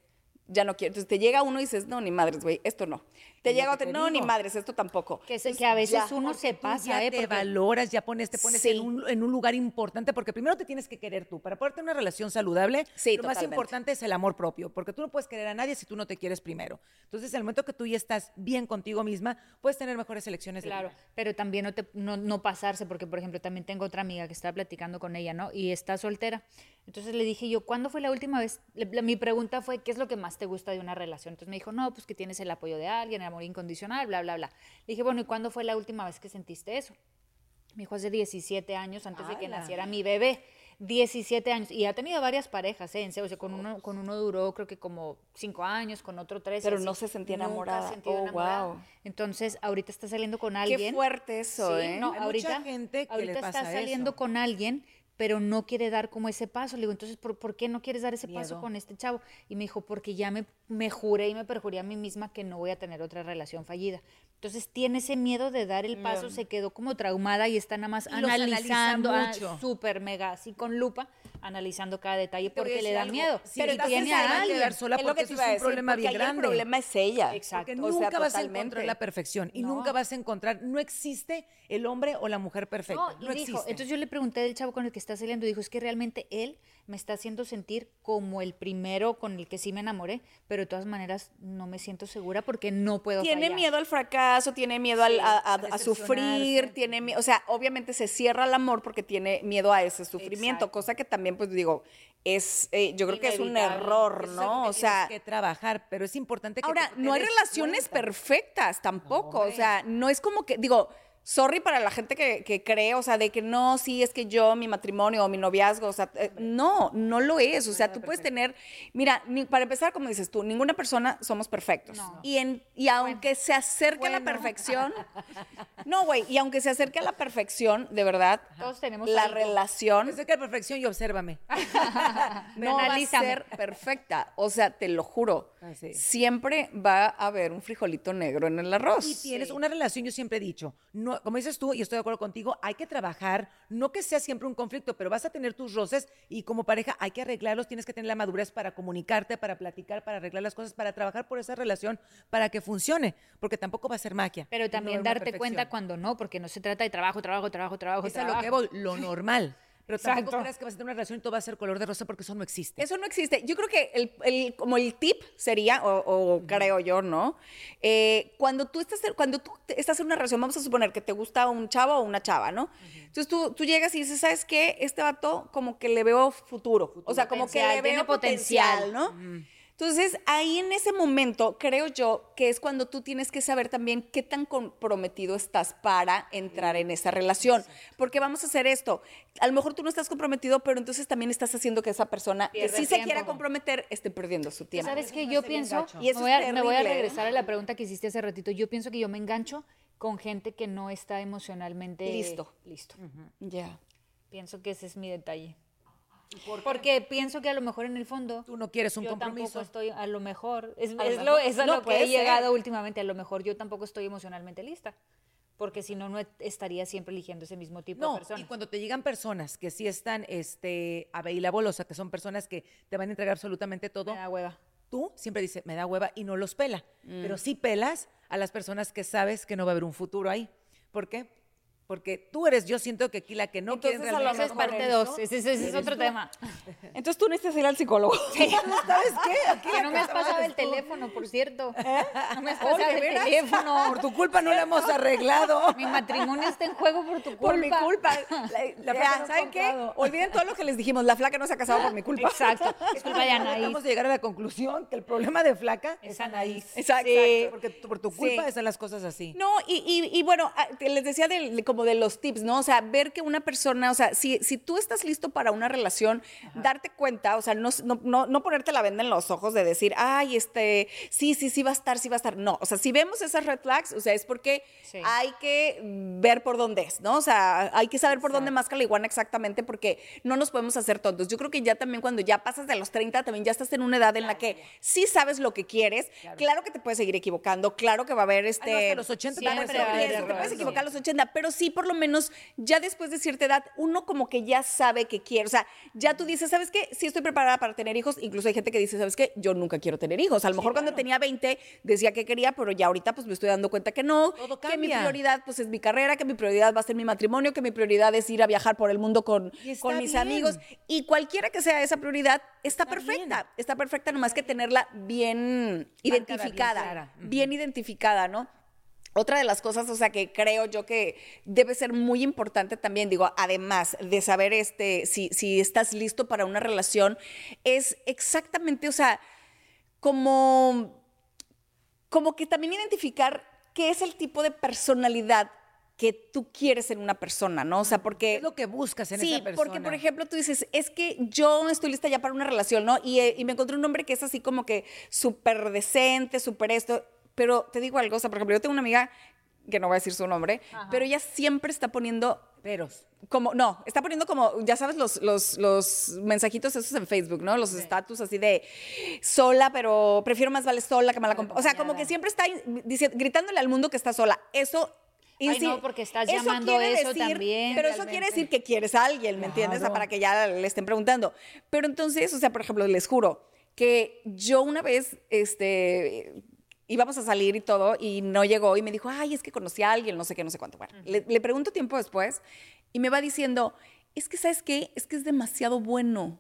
ya no quiero. Entonces te llega uno y dices, no, ni madres, güey, esto no. Te Es llega otro, te no, ni madres, esto tampoco. Que, se- que a veces ya. uno se pasa, ya ¿eh? te Porque- valoras, ya pones, te pones Sí. en, un, en un lugar importante, porque primero te tienes que querer tú. Para poder tener una relación saludable, Sí, lo más importante es el amor propio, porque tú no puedes querer a nadie si tú no te quieres primero. Entonces, en el momento que tú ya estás bien contigo misma, puedes tener mejores elecciones Claro, pero también no, te, no, no pasarse, porque por ejemplo también tengo otra amiga que estaba platicando con ella, ¿no? Y está soltera. Entonces le dije yo, ¿cuándo fue la última vez? Le- la- mi pregunta fue, ¿qué es lo que más te gusta de una relación? Entonces me dijo, no, pues que tienes el apoyo de alguien, el amor incondicional, bla, bla, bla. Le dije, bueno, ¿y cuándo fue la última vez que sentiste eso? Me dijo, hace 17 años, antes de que naciera mi bebé. 17 años. Y ha tenido varias parejas, ¿eh? O sea, con uno, con uno duró creo que como 5 años, con otro 3. Pero no se sentía enamorada. Oh, wow. Entonces, ahorita está saliendo con alguien. Qué fuerte eso, Sí, ¿eh? no, Hay ahorita, mucha gente que ahorita le pasa está saliendo eso. con alguien, pero no quiere dar como ese paso. Le digo, entonces, ¿por, por qué no quieres dar ese paso con este chavo? Y me dijo, porque ya me, me juré y me perjuré a mí misma que no voy a tener otra relación fallida. Entonces tiene ese miedo de dar el paso, se quedó como traumada y está nada más Y analizando, mucho. súper mega, así con lupa, analizando cada detalle a porque le da algo. miedo. Sí, pero tiene a a alguien. quedar sola Es lo que te iba a es un decir, problema bien grande. El problema es ella. Exacto. Porque O sea, nunca vas a totalmente. encontrar la perfección y No. nunca vas a encontrar, no existe el hombre o la mujer perfecta. No, No, y dijo, existe. entonces yo le pregunté del chavo con el que está saliendo, dijo, es que realmente él me está haciendo sentir como el primero con el que sí me enamoré, pero de todas maneras no me siento segura porque no puedo Tiene fallar. miedo al fracaso, tiene miedo al- a, a- a decepcionarse. sufrir, tiene miedo, o sea, obviamente se cierra al amor porque tiene miedo a ese sufrimiento, Exacto. cosa que también, pues digo, es, eh, yo creo que es un error, Eso ¿no? que O sea, que trabajar, pero es importante que ahora, no hay relaciones cuenta. perfectas tampoco, o sea, no es como que, digo, sorry para la gente que, que cree, o sea, de que no, sí, es que yo, mi matrimonio o mi noviazgo, o sea, eh, no, no lo es, o sea, tú puedes tener, mira, ni- para empezar, como dices tú, ninguna persona somos perfectos. No. Y, en, y aunque se acerque a la perfección, no, güey, y aunque se acerque a la perfección, de verdad, Todos tenemos la algo. relación Pues de que la perfección y obsérvame. no va a ser perfecta. O sea, te lo juro. Ah, sí. Siempre va a haber un frijolito negro en el arroz. Y tienes una relación, yo siempre he dicho, no, como dices tú, y estoy de acuerdo contigo, hay que trabajar, no que sea siempre un conflicto, pero vas a tener tus roces y como pareja hay que arreglarlos, tienes que tener la madurez para comunicarte, para platicar, para arreglar las cosas, para trabajar por esa relación, para que funcione, porque tampoco va a ser magia. Pero no también darte cuenta cuando no, porque no se trata de trabajo, trabajo, trabajo, trabajo, Es a lo que trabajo. voy, lo normal. Pero tampoco Exacto. creas que vas a tener una relación y todo va a ser color de rosa porque eso no existe. Eso no existe. Yo creo que el, el- como el tip sería, o, o creo yo, ¿no? Eh, cuando tú estás, cuando tú estás en una relación, vamos a suponer que te gusta un chavo o una chava, ¿no? Entonces tú, tú llegas y dices, ¿sabes qué? Este vato como que le veo futuro. O sea, como que le veo potencial. potencial, ¿no? Entonces, ahí en ese momento, creo yo que es cuando tú tienes que saber también qué tan comprometido estás para entrar en esa relación. Porque vamos a hacer esto. A lo mejor tú no estás comprometido, pero entonces también estás haciendo que esa persona que Pierda sí se quiera comprometer esté perdiendo su tiempo. ¿Sabes qué? Yo pienso. Y eso me, voy a, es me voy a terrible, ¿eh? regresar a la pregunta que hiciste hace ratito. Yo pienso que yo me engancho con gente que no está emocionalmente Listo. listo. Ya. Pienso que ese es mi detalle. Porque pienso que a lo mejor en el fondo Tú no quieres un yo compromiso. tampoco estoy, a lo mejor, es, A lo es lo, es a No, lo que he llegado ser. últimamente, a lo mejor yo tampoco estoy emocionalmente lista, porque si no, no estaría siempre eligiendo ese mismo tipo de No, personas. y cuando te llegan personas que sí están este, a la bolosa, que son personas que te van a entregar absolutamente todo, Me da hueva. tú siempre dices, me da hueva y no los pela. Mm. Pero sí pelas a las personas que sabes que no va a haber un futuro ahí. ¿Por qué? Porque tú eres, yo siento que aquí la que no quiere Entonces, a lo Esa es mejor parte 2, ese, ese- ese es otro tema. Entonces tú necesitas ir al psicólogo. ¿Sabes qué? Aquí Que no me has pasado el tú. teléfono, por cierto. No me has Oh, ¿de pasado el veras? teléfono. Por tu culpa no lo hemos arreglado. Mi matrimonio está en juego por tu culpa. Por mi culpa. La, La ya, ¿Saben qué? Olviden todo lo que les dijimos. La flaca no se ha casado por mi culpa. Exacto. Es culpa de Anaís. Vamos a llegar a la conclusión que el problema de flaca es Es Anaís. Exacto. Sí, porque por tu culpa Sí. están las cosas así. No, y, y- y bueno, ah, les decía de, de como de los tips, ¿no? O sea, ver que una persona, o sea, si, si tú estás listo para una relación, darte cuenta, o sea, no, no, no, no ponerte la venda en los ojos de decir, ay, este, sí, sí, sí va a estar, sí va a estar. No, o sea, si vemos esas red flags, o sea, es porque Sí. hay que ver por dónde es, ¿no? O sea, hay que saber por dónde más la iguana exactamente porque no nos podemos hacer tontos. Yo creo que ya también cuando ya pasas de los 30, también ya estás en una edad en la que sí sabes lo que quieres. Claro, que te puedes seguir equivocando, claro que va a haber este... Ah, no, hasta los 80 Siempre también se va a haber puede Te errores, puedes sí. equivocar a los 80, pero sí por lo menos ya después de cierta edad uno como que ya sabe que quiere, o sea, ya tú dices, ¿sabes qué? Sí estoy preparada para tener hijos, incluso hay gente que dice, ¿sabes qué? Yo nunca quiero tener hijos. A lo mejor cuando tenía 20 decía que quería, pero ya ahorita pues me estoy dando cuenta que no, Todo que mi prioridad pues es mi carrera, que mi prioridad va a ser mi matrimonio, que mi prioridad es ir a viajar por el mundo con, con mis bien. amigos y cualquiera que sea esa prioridad está, Está perfecta, bien. está perfecta, nomás que tenerla bien Marcada, identificada, bien identificada, ¿no? Otra de las cosas, o sea, que creo yo que debe ser muy importante también, digo, además de saber este, si, si estás listo para una relación, es exactamente, o sea, como, como que también identificar qué es el tipo de personalidad que tú quieres en una persona, ¿no? O sea, porque... ¿Qué es lo que buscas en sí, esa persona? porque, por ejemplo, tú dices, es que yo estoy lista ya para una relación, ¿no? Y, eh, y me encontré un hombre que es así como que súper decente, súper esto. Pero te digo algo, o sea, por ejemplo, yo tengo una amiga que no voy a decir su nombre, pero ella siempre está poniendo Peros. como, no, está poniendo como, ya sabes, los, los, los mensajitos esos en Facebook, ¿no? Los estatus así de sola, pero prefiero más vale sola que mala compañía. O sea, como que siempre está dici- gritándole al mundo que está sola. Eso... Ay, insi- no, porque estás eso llamando quiere eso también, Pero eso quiere decir que quieres a alguien, ¿me entiendes? O sea, para que ya le estén preguntando. Pero entonces, o sea, por ejemplo, les juro que yo una vez, este, íbamos a salir y todo, y no llegó y me dijo, ay, es que conocí a alguien, no sé qué, no sé cuánto. Bueno, le, le pregunto tiempo después y me va diciendo, es que, ¿sabes qué? Es que es demasiado bueno.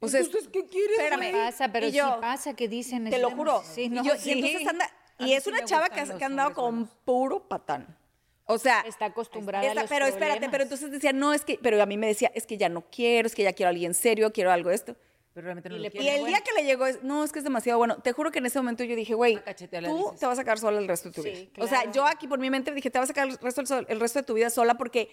O sea, Entonces, ¿qué quieres, Espérame. Pasa, pero Y sí yo, pasa que dicen. Te lo juro. Sí, y, no, yo- y sí. entonces anda, A y es sí una chava que, ha andado con puro patán. O sea, Está acostumbrada a Está- los pero espérate, pero problemas. entonces decía, no, es que, pero a mí me decía, es que ya no quiero, es que ya quiero a alguien serio, quiero algo de esto. Pero realmente no Y lo le quieres. Y el bueno. día que le llegó, es, no, es que es demasiado bueno. Te juro que en ese momento yo dije, güey, tú te vas a sacar sola el resto de tu Sí, vida. O sea, yo aquí por mi mente dije, te vas a sacar el resto, el resto de tu vida sola porque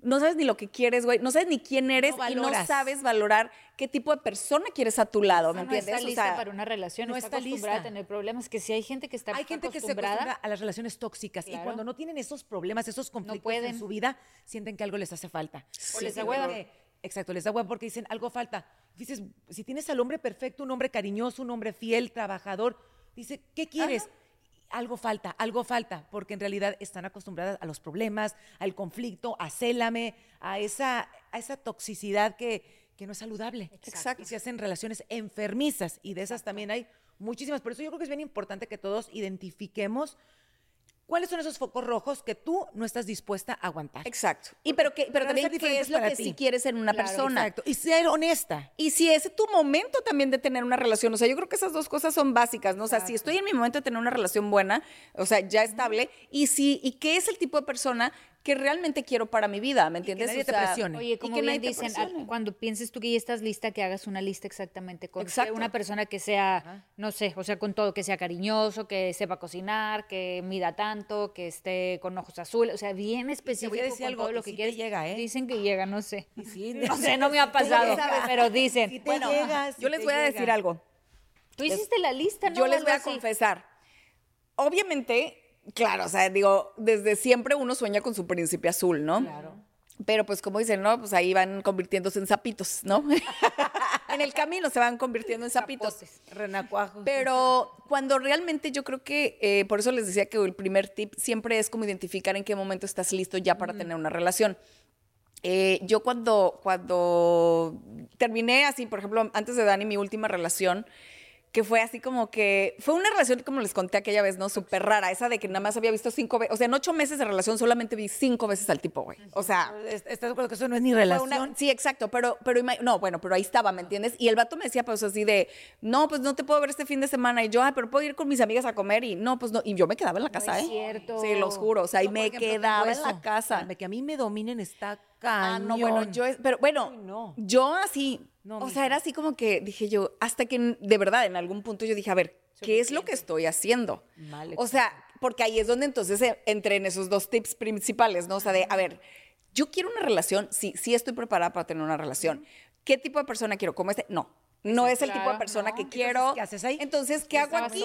no sabes ni lo que quieres, güey. No sabes ni quién eres No y no sabes valorar qué tipo de persona quieres a tu lado, ¿me No, no entiendes? está O lista sea, para una relación, no está, está acostumbrada lista. a tener problemas. Que si hay gente que está Hay gente que se acostumbra a las relaciones tóxicas y cuando no tienen esos problemas, esos conflictos en su vida, sienten que algo les hace falta. O les que- exacto, les da hueva porque dicen algo falta. Dices, si tienes al hombre perfecto, un hombre cariñoso, un hombre fiel, trabajador, dice, ¿qué quieres? Algo falta, algo falta, porque en realidad están acostumbradas a los problemas, al conflicto, a célame, a esa, a esa toxicidad que, que no es saludable. Exacto. Y se hacen relaciones enfermizas y de esas también hay muchísimas. Por eso yo creo que es bien importante que todos identifiquemos cuáles son esos focos rojos que tú no estás dispuesta a aguantar. Exacto. Y pero, que, pero también qué es lo que ti. sí quieres en una Claro, persona. Exacto. Y ser honesta. Y si es tu momento también de tener una relación, o sea, yo creo que esas dos cosas son básicas, ¿no? O sea, si estoy en mi momento de tener una relación buena, o sea, ya estable, y si, y qué es el tipo de persona que realmente quiero para mi vida, ¿me que entiendes? nadie O te presione. Oye, y como que bien dicen, ah, cuando pienses tú que ya estás lista, que hagas una lista exactamente con Exacto. una persona que sea, no sé, o sea, con todo, que sea cariñoso, que sepa cocinar, que mida tanto, que esté con ojos azules, o sea, bien específico decir con algo, todo y lo que quieres. llega, ¿eh? Dicen que llega, no sé. no sé, no me ha pasado, pero dicen. Si Bueno, llega, si yo les voy a decir algo. Tú hiciste la lista, ¿no? Yo les voy a así. confesar. Obviamente, claro, o sea, digo, desde siempre uno sueña con su príncipe azul, ¿no? Claro. Pero pues como dicen, ¿no? Pues ahí van convirtiéndose en sapitos, ¿no? en el camino se van convirtiendo en sapitos. Renacuajos. Pero cuando realmente yo creo que, eh, por eso les decía que el primer tip siempre es como identificar en qué momento estás listo ya para tener una relación. Eh, yo cuando, cuando terminé así, por ejemplo, antes de Dani, mi última relación, que fue así como que, fue una relación, como les conté aquella vez, ¿no? Súper rara, esa de que nada más había visto cinco veces, o sea, en ocho meses de relación solamente vi cinco veces al tipo, güey. O sea, ¿Est- ¿Estás de acuerdo que eso no es ni relación? una- sí, exacto, pero, pero no, bueno, pero ahí estaba, ¿me entiendes? Y el vato me decía, pues así de, no, pues no te puedo ver este fin de semana. Y yo, ah, pero puedo ir con mis amigas a comer. Y no, pues no. Y yo me quedaba en la casa, es ¿eh? cierto. Sí, los juro. O sea, y me ejemplo, quedaba en la casa. Que a mí me dominen está Ah, cañón. no, bueno, yo, pero bueno, no. yo así, No, o sea, era así como que dije yo, hasta que de verdad en algún punto yo dije, a ver, ¿qué es lo que estoy haciendo? Mal o sea, porque ahí es donde entonces entré en esos dos tips principales, ¿no? O sea, de, a ver, yo quiero una relación, sí, sí estoy preparada para tener una relación. ¿Qué tipo de persona quiero? ¿Como este? No. No es el tipo de persona no. que Entonces, quiero. ¿qué haces ahí? Entonces, ¿qué hago aquí?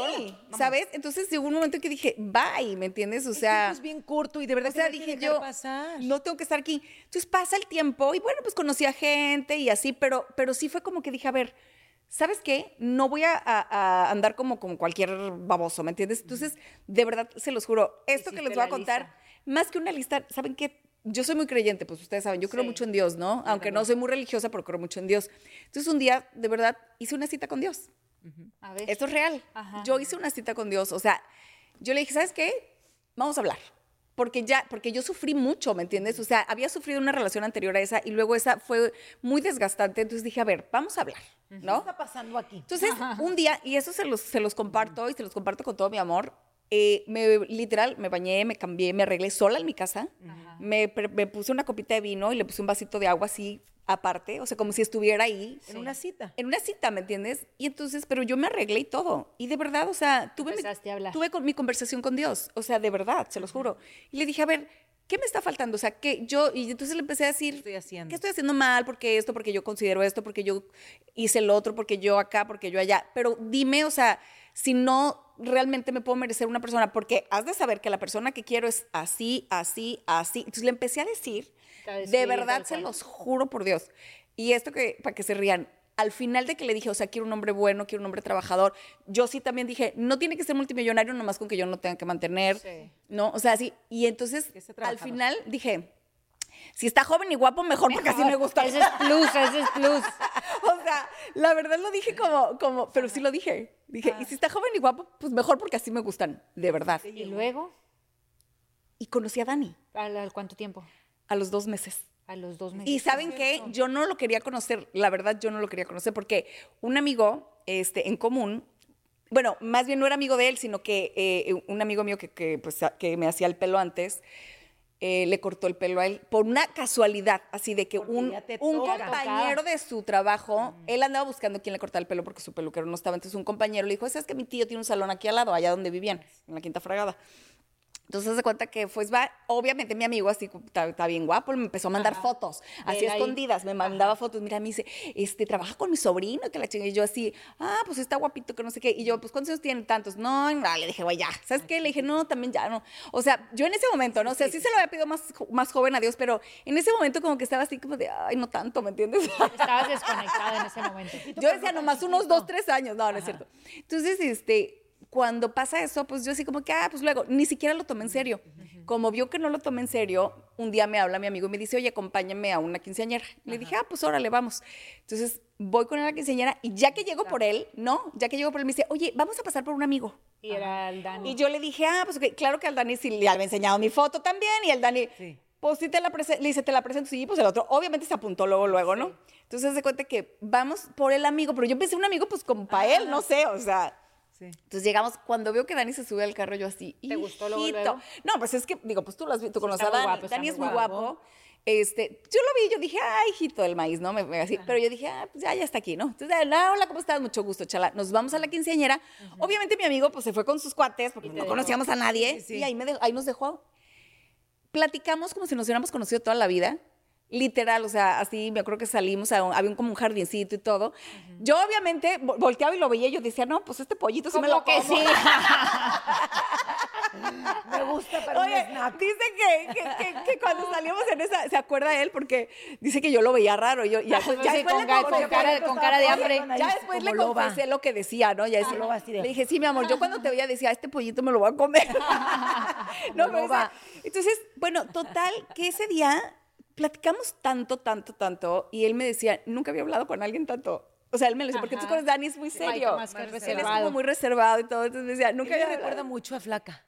¿Sabes? Entonces llegó un momento en que dije, bye, ¿me entiendes? O sea. es bien corto y de verdad O sea, que dije yo, pasar. no tengo que estar aquí. Entonces pasa el tiempo y bueno, pues conocí a gente y así, pero, pero sí fue como que dije, a ver, ¿sabes qué? No voy a, a- a andar como, como cualquier baboso, ¿me entiendes? Entonces, de verdad, se los juro, esto que les voy a contar, lista. más que una lista, ¿saben qué? Yo soy muy creyente, pues ustedes saben, yo creo Sí. mucho en Dios, ¿no? Aunque no soy muy religiosa, pero creo mucho en Dios. Entonces, un día, de verdad, hice una cita con Dios. A ver. Esto es real. Ajá. Yo hice una cita con Dios. O sea, yo le dije, ¿sabes qué? Vamos a hablar. Porque ya, porque yo sufrí mucho, ¿me entiendes? O sea, había sufrido una relación anterior a esa y luego esa fue muy desgastante. Entonces dije, a ver, vamos a hablar, ¿Qué ¿no? está pasando aquí? Entonces, un día, y eso se los, se los comparto y se los comparto con todo mi amor, eh, me, literal, me bañé, me cambié, me arreglé sola en mi casa, me, me puse una copita de vino y le puse un vasito de agua así aparte, o sea, como si estuviera ahí. En una cita. En una cita, ¿me entiendes? Y entonces, pero yo me arreglé y todo. Y de verdad, o sea, tuve, mi, tuve con mi conversación con Dios. O sea, de verdad, se los juro. Y le dije, a ver, ¿qué me está faltando? O sea, que yo, y entonces le empecé a decir, estoy haciendo? ¿qué estoy haciendo mal? Porque esto, porque yo considero esto, porque yo hice lo otro, porque yo acá, porque yo allá. Pero dime, o sea, si no realmente me puedo merecer una persona, porque has de saber que la persona que quiero es así, así, así. Entonces le empecé a decir, de verdad, se los juro por Dios. Y esto que, para que se rían, al final de que le dije, o sea, quiero un hombre bueno, quiero un hombre trabajador, yo sí también dije, no tiene que ser multimillonario nomás con que yo no tenga que mantener, Sí. ¿no? O sea, sí. Y entonces, al final dije, si está joven y guapo, mejor, porque así me gusta. Ese es plus, ese es plus. O sea, la verdad lo dije como, como, pero sí lo dije. Dije, y si está joven y guapo, pues mejor porque así me gustan, de verdad. Y luego, Y conocí a Dani ¿al, cuánto tiempo? a los dos meses. A los dos meses. Y saben qué, yo no lo quería conocer, la verdad yo no lo quería conocer porque un amigo este, en común, bueno, más bien no era amigo de él, sino que eh, un amigo mío que, que, pues, que me hacía el pelo antes, eh, le cortó el pelo a él por una casualidad, así de que Porque un, un compañero de su trabajo, él andaba buscando quién le cortaba el pelo porque su peluquero no estaba, entonces un compañero le dijo, ¿sabes que mi tío tiene un salón aquí al lado, allá donde vivían, en la Quinta Fragada? Entonces se cuenta que pues va, obviamente mi amigo así está, bien guapo, me empezó a mandar fotos, así ahí. escondidas, me mandaba fotos, mira, me dice, este, trabaja con mi sobrino, que la chinga, y yo así, ah, pues está guapito, que no sé qué, y yo, pues ¿cuántos años tienen tantos? No, no, le dije, güey, ya, ¿sabes qué? Le dije, no, también ya, no, o sea, yo en ese momento, ¿no? O sea, sí se lo había pedido más, más joven a Dios, pero en ese momento como que estaba así como de, ay, no tanto, ¿me entiendes? Estabas desconectada en ese momento. Yo decía nomás unos dos, tres años. No, no es cierto. Entonces, este, cuando pasa eso, pues yo así como que, ah, pues luego, ni siquiera lo tomé en serio. Como vio que no lo tomé en serio, un día me habla mi amigo y me dice, oye, acompáñame a una quinceañera. Le dije, ah, pues órale, vamos. Entonces, voy con la quinceañera y ya que llego por él, ¿no? Ya que llego por él, me dice, oye, vamos a pasar por un amigo. Y era el Dani. Y yo le dije, ah, pues ok, claro que al Dani sí le había enseñado mi foto también y el Dani, Sí. pues sí te la le dice, te la presento, sí, pues el otro, obviamente se apuntó luego, luego, ¿no? Entonces se cuenta que vamos por el amigo, pero yo pensé un amigo pues como para él, no sé, o sea. Sí. Entonces llegamos, cuando veo que Dani se sube al carro, yo así, ¿Te gustó luego, luego? No, pues es que, digo, pues tú lo has visto, tú conoces a Dani. guapo, Dani es muy guapo. Este, yo lo vi, yo dije, ay, hijito del maíz, ¿no? Me, me- así, pero yo dije, ah, pues ya, ya está aquí, ¿no? Entonces, ah, hola, ¿cómo estás? Mucho gusto, chala. Nos vamos a la quinceañera. Obviamente mi amigo, pues se fue con sus cuates, porque no dejó. conocíamos a nadie, Sí, sí. y ahí, me dejó- ahí nos dejó. Platicamos como si nos hubiéramos conocido toda la vida. Literal, o sea, así me acuerdo que salimos, a un- había un, como un jardincito y todo. Yo obviamente vo- volteaba y lo veía y yo decía, no, pues este pollito sí me lo ¿Cómo que como. sí? Me gusta para un Oye, snack. dice que, que, que- que cuando salimos en esa, se acuerda él porque dice que yo lo veía raro. Yo, ya, Pues ya sí, después con le con cara- con cara de hambre. Ya después le loba. confesé lo que decía, ¿no? Ya decía, loba así de- le dije, sí, mi amor, yo cuando te veía decía, este pollito me lo voy a comer. no, pero, o sea, loba. entonces, bueno, total, que ese día platicamos tanto, tanto, tanto, y él me decía, nunca había hablado con alguien tanto. O sea, él me lo decía, porque tú con Dani es muy Sí, serio. más Él es como muy reservado y todo. Entonces me decía, Él nunca me había recuerda mucho a Flaca.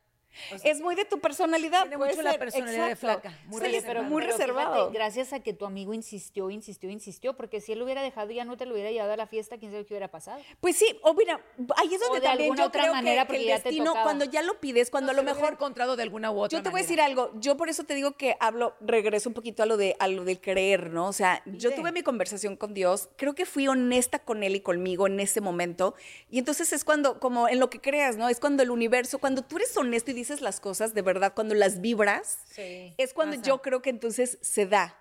Es muy de tu personalidad. Tiene mucho la ser, personalidad de exacto. flaca, muy Sí, reservado. muy pero fíjate, gracias a que tu amigo insistió, insistió, insistió, porque si él lo hubiera dejado y ya no te lo hubiera llevado a la fiesta, quién sabe qué hubiera pasado. Pues sí, o mira, ahí es donde O de también alguna yo otra creo manera, que, que porque el ya te destino, cuando ya lo pides, cuando a lo mejor encontrado de alguna u otra Yo te voy a manera. decir algo, yo por eso te digo que hablo, regreso un poquito a lo de a lo del creer, ¿no? O sea, yo tuve mi conversación con Dios, creo que fui honesta con él y conmigo en ese momento, y entonces es cuando como en lo que creas, ¿no? Es cuando el universo, cuando tú eres honesto y dices las cosas de verdad, cuando las vibras, Sí, es cuando pasa. yo creo que entonces se da.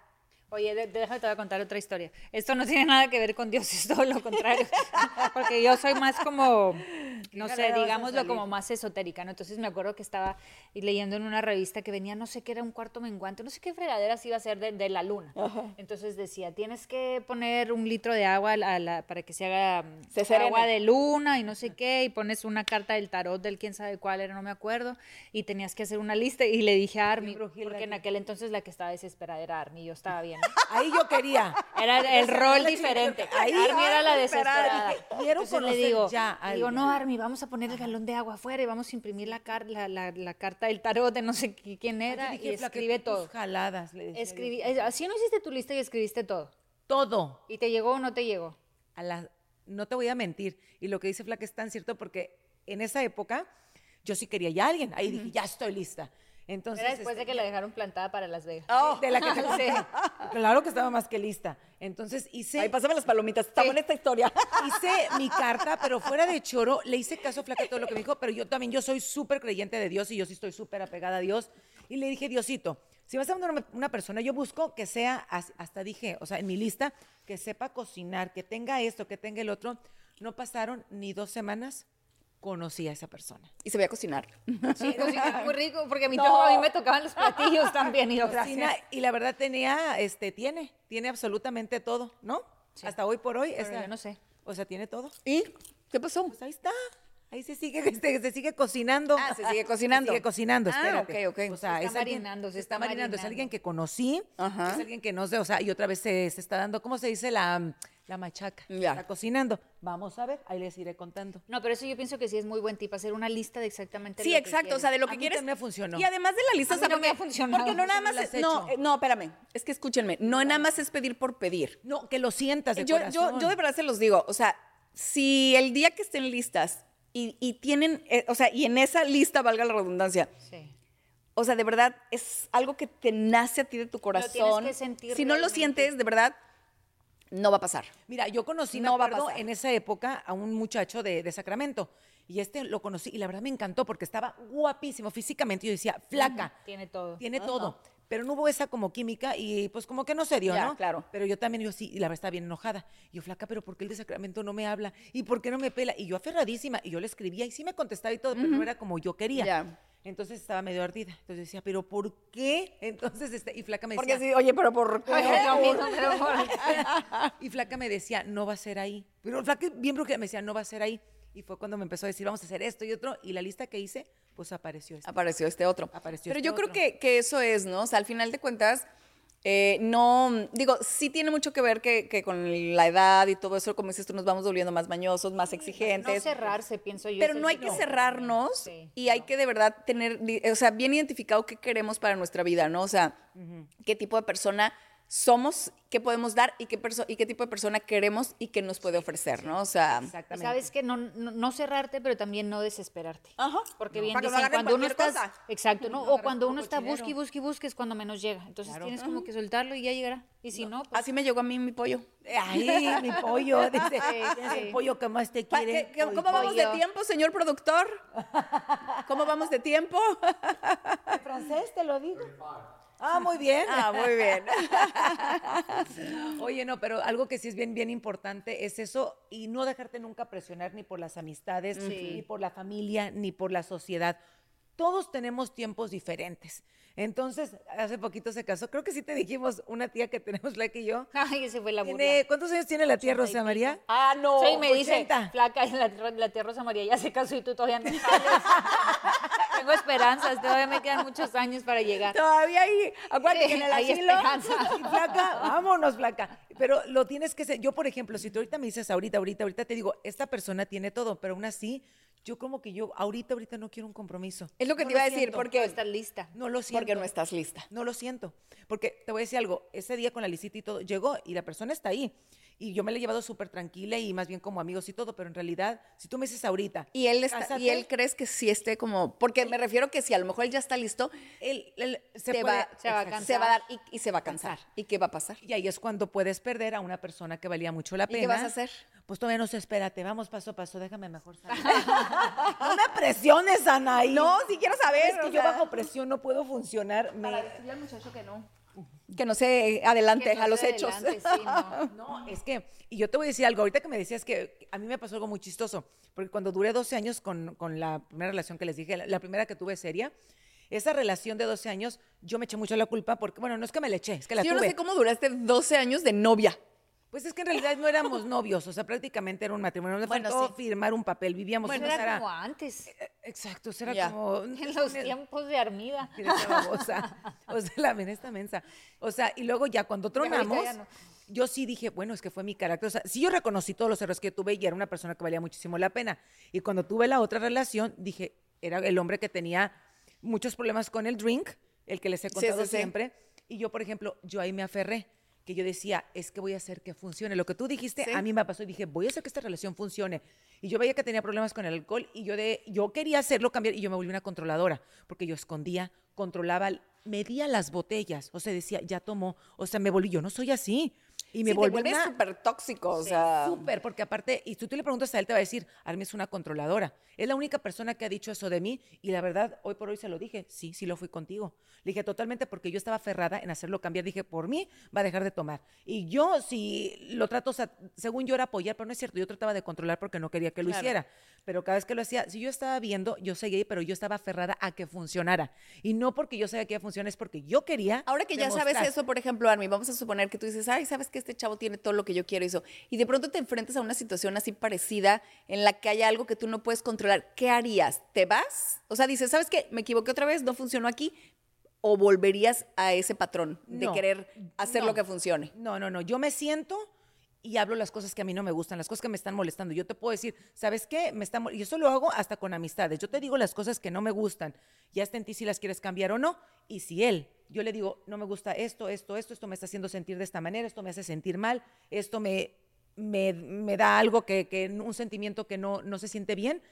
Oye, déjame te voy a contar otra historia. Esto no tiene nada que ver con Dios, es todo lo contrario. Porque yo soy más como, no sé, digámoslo como más esotérica, ¿no? Entonces me acuerdo que estaba leyendo en una revista que venía, no sé qué era un cuarto menguante, no sé qué fregaderas iba a ser de, de la luna. Entonces decía, tienes que poner un litro de agua a la- para que se haga Se agua de luna y no sé qué, y pones una carta del tarot del quién sabe cuál era, no me acuerdo, y tenías que hacer una lista. Y le dije a brujilda porque en que- aquel entonces la que estaba desesperada era Army, yo estaba bien. Ahí yo quería. Era el rol diferente. Ahí, Army era la desesperada. quiero Entonces le digo, ya a digo, no, Army, vamos a poner el galón de agua afuera y vamos a imprimir la, car- la, la- la carta del tarot de no sé qui- quién era dije, y "Flaca, escribe todo. jaladas, le. Escribí, así no hiciste tu lista y escribiste todo. Todo. ¿Y te llegó o no te llegó? a la- no te voy a mentir. Y lo que dice Flaca es tan cierto porque en esa época yo sí quería ya a alguien. Ahí dije, ya estoy lista. Entonces, Era después este, de que la dejaron plantada para Las Vegas. sí, de la que te. Claro que estaba más que lista. Entonces hice, Ahí pásame las palomitas, está buena esta historia. hice mi carta, pero fuera de choro, le hice caso a Flaca todo lo que me dijo, pero yo también, yo soy súper creyente de Dios y yo sí estoy súper apegada a Dios. Y le dije, Diosito, Si vas a una, una persona, yo busco que sea, as- hasta dije, o sea, en mi lista, que sepa cocinar, que tenga esto, que tenga el otro. No pasaron ni dos semanas, conocí a esa persona. Y se veía cocinar. Sí, cocina muy rico, porque a mí, No. todo- a mí me tocaban los platillos también. Y yo, Cocina, y la verdad tenía, este, tiene, tiene absolutamente todo, ¿no? Sí. Hasta hoy por hoy. Pero yo no sé. O sea, tiene todo. ¿Y qué pasó? Pues ahí está. Ahí se sigue, este, se sigue cocinando. Ah, se sigue cocinando. Se sigue cocinando, Ah, espérate. ok, ok. O sea, Se está es marinando, se se está marinando. Es alguien que conocí, Ajá. es alguien que no sé, o sea, y otra vez se, se está dando, ¿cómo se dice? La, la machaca. Ya. Está cocinando. Vamos a ver, ahí les iré contando. No, pero eso yo pienso que sí es muy buen tip, hacer una lista de exactamente Sí, lo que exacto, o sea, de lo que A mí quieres. también me funcionó. Y además de la lista, A o sea, mí no me ha funcionado. porque no nada ¿Tú más lo es, no, eh, no, espérame, es que escúchenme, no nada más es pedir por pedir. No, que lo sientas de Yo, yo, corazón. yo de verdad se los digo, o sea, si el día que estén listas y, y tienen, eh, o sea, y en esa lista valga la redundancia, Sí. o sea, de verdad es algo que te nace a ti de tu corazón. que sentir si no lo sientes, de verdad, no va a pasar. Mira, yo conocí, me No va a en esa época a un muchacho de, de Sacramento. Y este lo conocí y la verdad me encantó porque estaba guapísimo físicamente. Yo decía, flaca. Tiene todo. Tiene todo. Pero no hubo esa como química y pues como que no se dio, Ya, ¿no? claro. Pero yo también, yo sí, y la verdad estaba bien enojada. Y yo, flaca, pero ¿por qué el de Sacramento no me habla? ¿Y por qué no me pela? Y yo aferradísima, y yo le escribía y sí me contestaba y todo, pero no era como yo quería. Ya. Entonces estaba medio ardida. Entonces decía, ¿pero por qué? Entonces, este, y flaca me Porque decía, así, oye, pero por qué? Y Flaca me decía, no va a ser ahí. Pero Flaca bien brujera me decía, no va a ser ahí. Y fue cuando me empezó a decir, vamos a hacer esto y otro. Y la lista que hice, pues apareció esta. apareció este otro. Apareció Pero este yo creo que, que eso es, ¿no? O sea, al final de cuentas, eh, no, digo, sí tiene mucho que ver que, que con la edad y todo eso, como dices tú, nos vamos volviendo más mañosos, más No exigentes. cerrarse, pienso yo. pero no hay que cerrarnos Sí. y hay que de verdad tener, o sea, bien identificado qué queremos para nuestra vida, ¿no? O sea, qué tipo de persona somos, qué podemos dar y qué, perso- y qué tipo de persona queremos y qué nos puede ofrecer, ¿no? O sea, Exactamente. Sabes que no, no, no cerrarte, pero también no desesperarte. Ajá. Porque No. bien no cuando uno está. Exacto, ¿no? No o cuando uno está busque, y busque, y busque, es cuando menos llega. Entonces Claro. tienes como que soltarlo y ya llegará. Y si no, pues. así me llegó a mí mi pollo. Ay, mi pollo. Dice, Sí, "Tienes sí. el pollo que más te quiere. ¿qué- qué- Hoy ¿Cómo vamos de tiempo, señor productor? ¿Cómo vamos de tiempo? En francés te lo digo. Ah, muy bien. Ah, muy bien. Oye, no, pero algo que sí es bien, bien importante es eso y no dejarte nunca presionar ni por las amistades, ni por la familia, ni por la sociedad. Todos tenemos tiempos diferentes. Entonces, hace poquito se casó, creo que sí te dijimos, una tía que tenemos, la y yo. Ay, ese fue la burla. Tiene, ¿Cuántos años tiene la tía Rosa María? Ah, no. Sí, me dice, 80. flaca, la, la tía Rosa María ya se casó y tú todavía no. Tengo esperanzas, todavía me quedan muchos años para llegar. Todavía hay, acuérdate Sí, que en el hay asilo. flaca, vámonos, flaca. Pero lo tienes que ser. Yo, por ejemplo, si tú ahorita me dices ahorita, ahorita, ahorita te digo, esta persona tiene todo, pero aún así, yo como que yo ahorita, ahorita no quiero un compromiso. Es lo que No te iba a decir, siento. porque, No estás lista. No lo siento. porque no estás lista. No lo siento. Porque te voy a decir algo, ese día con la licita y todo, llegó y la persona está ahí. Y yo me la he llevado súper tranquila y más bien como amigos y todo, pero en realidad, si tú me dices ahorita. Y él, está, y él crees que sí esté como, porque me refiero que si a lo mejor él ya está listo, él- él se puede- va, se va a cansar. se va a dar y, y se va a cansar. ¿Y qué va a pasar? Y ahí es cuando puedes perder a una persona que valía mucho la ¿Y pena. qué vas a hacer? Pues todavía no sé, espérate, vamos paso a paso, déjame mejor salir. no me presiones, Anaí. No, sí quiero saber. Es que o yo sea, bajo presión no puedo funcionar. me- decirle al muchacho que no. Que no se adelante no a los hechos. adelante, sí, no. No, es que, y yo te voy a decir algo, ahorita que me decías que a mí me pasó algo muy chistoso, porque cuando duré 12 años con, con la primera relación que les dije, la, la primera que tuve seria, esa relación de 12 años, yo me eché mucho la culpa, porque, bueno, no es que me la eché, es que la yo no sé cómo duraste 12 años de novia. Pues es que en realidad no éramos novios, o sea, prácticamente era un matrimonio, nos Bueno, faltó sí. firmar un papel, vivíamos Bueno, era como antes, Eh, Exacto, o sea, era Ya. como... en los tiempos de Armida. Babosa. O sea, la ven esta mensa. O sea, y luego ya cuando tronamos, ya no. yo sí dije, bueno, es que fue mi carácter. O sea, sí yo reconocí todos los errores que tuve y era una persona que valía muchísimo la pena. Y cuando tuve la otra relación, dije, era el hombre que tenía muchos problemas con el drink, el que les he contado sí, sí. siempre. Y yo, por ejemplo, yo ahí me aferré que yo decía, es que voy a hacer que funcione. Lo que tú dijiste, Sí. a mí me pasó y dije, voy a hacer que esta relación funcione. Y yo veía que tenía problemas con el alcohol y yo, de, yo quería hacerlo cambiar y yo me volví una controladora, porque yo escondía, controlaba, medía las botellas, o sea, decía, ya tomó, o sea, me volví, yo no soy así. Y me Sí, una- súper tóxico, o sea. Súper, porque aparte, y tú, tú le preguntas a él, te va a decir, Armi es una controladora. Es la única persona que ha dicho eso de mí y la verdad, hoy por hoy se lo dije, sí, sí lo fui contigo. Le dije totalmente porque yo estaba aferrada en hacerlo cambiar. Dije, por mí va a dejar de tomar. Y yo, si lo trato, o sea, según yo era apoyar, pero no es cierto, yo trataba de controlar porque no quería que lo Claro. hiciera. Pero cada vez que lo hacía, si yo estaba viendo, yo seguía pero yo estaba aferrada a que funcionara. Y no porque yo sabía que iba a funcionar, es porque yo quería. Ahora que ya sabes demostrar. eso, por ejemplo, Armi, vamos a suponer que tú dices, ay, sabes que este chavo tiene todo lo que yo quiero y eso. Y de pronto te enfrentas a una situación así parecida en la que hay algo que tú no puedes controlar. ¿Qué harías? ¿Te vas? O sea, dices, ¿sabes qué? Me equivoqué otra vez, no funcionó aquí. ¿O volverías a ese patrón de No, querer hacer no. lo que funcione? No, no, no. Yo me siento y hablo las cosas que a mí no me gustan, las cosas que me están molestando. Yo te puedo decir, ¿sabes qué? Me está mol-". y eso lo hago hasta con amistades. Yo te digo las cosas que no me gustan. Ya está en ti si las quieres cambiar o no. Y si él, yo le digo, no me gusta esto, esto, esto, esto me está haciendo sentir de esta manera, esto me hace sentir mal, esto me, me, me da algo que, que, un sentimiento que no, no se siente bien,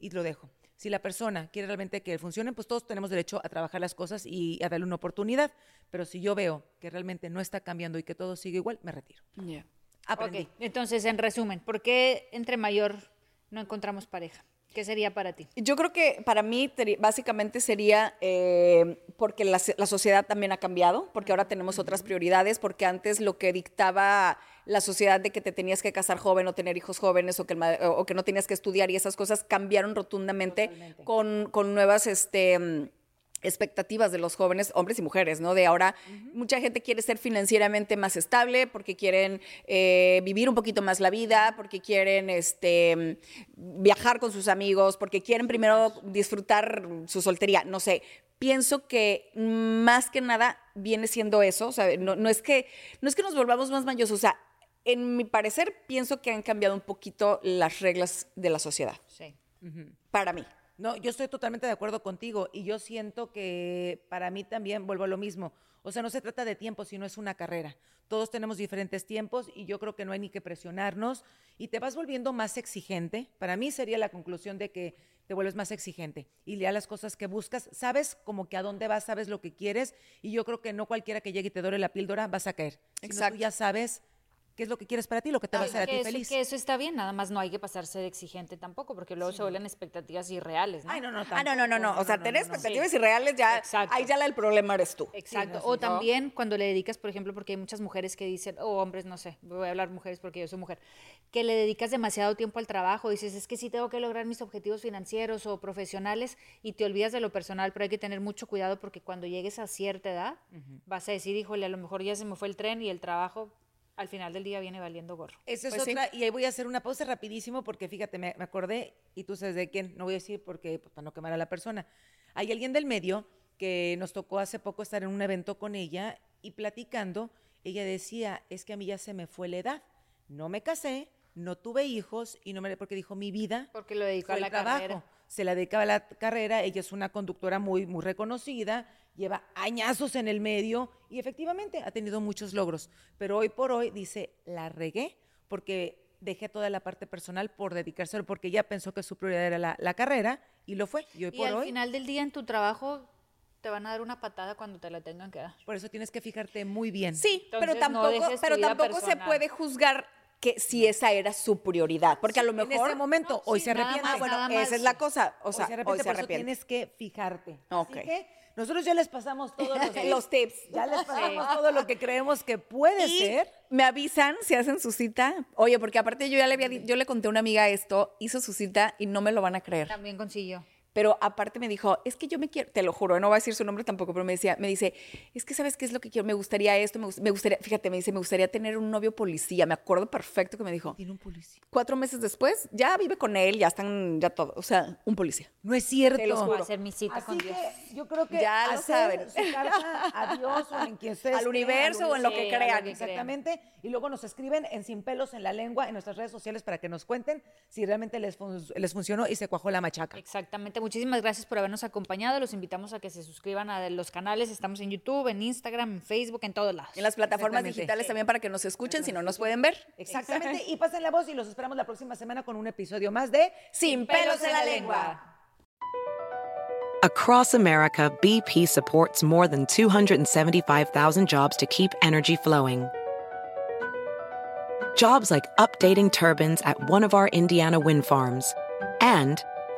y lo dejo. Si la persona quiere realmente que funcione, pues todos tenemos derecho a trabajar las cosas y a darle una oportunidad. Pero si yo veo que realmente no está cambiando y que todo sigue igual, me retiro. Aprendí. Ok, entonces, en resumen, ¿por qué entre mayor no encontramos pareja? ¿Qué sería para ti? Yo creo que para mí básicamente sería eh, porque la, sociedad también ha cambiado, porque ahora tenemos otras prioridades, porque antes lo que dictaba la sociedad de que te tenías que casar joven o tener hijos jóvenes o que, el o que no tenías que estudiar y esas cosas cambiaron rotundamente con, con nuevas este, mm, expectativas de los jóvenes, hombres y mujeres, ¿no? De ahora, mucha gente quiere ser financieramente más estable porque quieren eh, vivir un poquito más la vida, porque quieren este, viajar con sus amigos, porque quieren primero disfrutar su soltería, no sé. Pienso que más que nada viene siendo eso, o sea, no, no es, que, no es que nos volvamos más mayosos, o sea, en mi parecer pienso que han cambiado un poquito las reglas de la sociedad, Sí. para mí. No, yo estoy totalmente de acuerdo contigo y yo siento que para mí también vuelvo a lo mismo. O sea, no se trata de tiempo, sino es una carrera. Todos tenemos diferentes tiempos y yo creo que no hay ni que presionarnos y te vas volviendo más exigente. Para mí sería la conclusión de que te vuelves más exigente y ya las cosas que buscas, sabes como que a dónde vas, sabes lo que quieres y yo creo que no cualquiera que llegue y te dore la píldora vas a caer. Sino Exacto. tú ya sabes qué es lo que quieres para ti, lo que te va a hacer a ti eso, feliz. que eso está bien, nada más no hay que pasarse de exigente tampoco, porque luego se vuelven expectativas irreales, ¿no? Ay, no, no, Ah, no, no, no, no. O sea, tener no, no. expectativas irreales ya, Exacto. ahí ya la- el problema eres tú. Exacto. Sí, no, o sí. también cuando le dedicas, por ejemplo, porque hay muchas mujeres que dicen, o hombres, no sé, voy a hablar mujeres porque yo soy mujer, que le dedicas demasiado tiempo al trabajo, dices, es que sí tengo que lograr mis objetivos financieros o profesionales y te olvidas de lo personal, pero hay que tener mucho cuidado porque cuando llegues a cierta edad, vas a decir, híjole, a lo mejor ya se me fue el tren y el trabajo al final del día viene valiendo gorro. Esa es Pues sí. otra, y ahí voy a hacer una pausa rapidísimo porque fíjate, me, me acordé, y tú sabes de quién, no voy a decir porque, pues, para no quemar a la persona. Hay alguien del medio que nos tocó hace poco estar en un evento con ella y platicando, ella decía, es que a mí ya se me fue la edad, no me casé, no tuve hijos, y no me, porque dijo, mi vida Porque lo dedicó a el la trabajo. carrera. Se la dedicaba a la carrera, ella es una conductora muy, muy reconocida, lleva añazos en el medio y efectivamente ha tenido muchos logros. Pero hoy por hoy dice, la regué porque dejé toda la parte personal por dedicárselo, porque ella pensó que su prioridad era la, la carrera y lo fue. Y hoy Y por al hoy, final del día en tu trabajo te van a dar una patada cuando te la tengan que dar. por eso tienes que fijarte muy bien. Sí, pero Entonces, tampoco, pero tampoco se puede juzgar que si esa era su prioridad, porque a lo En mejor ese momento, No, hoy sí, se arrepiente. más, Ah, bueno, más. esa es la cosa, o Hoy sea, se hoy arrepiente, se por eso arrepiente. tienes que fijarte. Ok. Así que nosotros ya les pasamos todos los, Los tips. Ya les pasamos todo lo que creemos que puede Y ser. me avisan si hacen su cita. Oye, porque aparte yo ya le había yo le conté a una amiga esto, hizo su cita y no me lo van a creer. También consiguió. Pero aparte me dijo, es que yo me quiero, te lo juro, no voy a decir su nombre tampoco, pero me decía, me dice, es que sabes qué es lo que quiero, me gustaría esto, me, me gustaría, fíjate, me dice, me gustaría tener un novio policía, me acuerdo perfecto que me dijo. Tiene un policía. Cuatro meses después, ya vive con él, ya están, ya todo, o sea, un policía. No es cierto. Te lo Voy juro. a hacer mi cita Así con Dios. que yo creo que Ya lo saben. su carta a Dios o en quien ustedes Al universo o en lo que Sí, a lo crean. que Exactamente. Y luego nos escriben en Sin Pelos en la Lengua en nuestras redes sociales para que nos cuenten si realmente les, fun- les funcionó y se cuajó la machaca. Exactamente. Muchísimas gracias por habernos acompañado. Los invitamos a que se suscriban a los canales. Estamos en YouTube, en Instagram, en Facebook, en todos lados. En las plataformas digitales también para que nos escuchen, si no nos pueden ver. Exactamente. Y pasen la voz y los esperamos la próxima semana con un episodio más de Sin pelos en la lengua. Across America, BP supports more than 275,000 jobs to keep energy flowing. Jobs like updating turbines at one of our Indiana wind farms and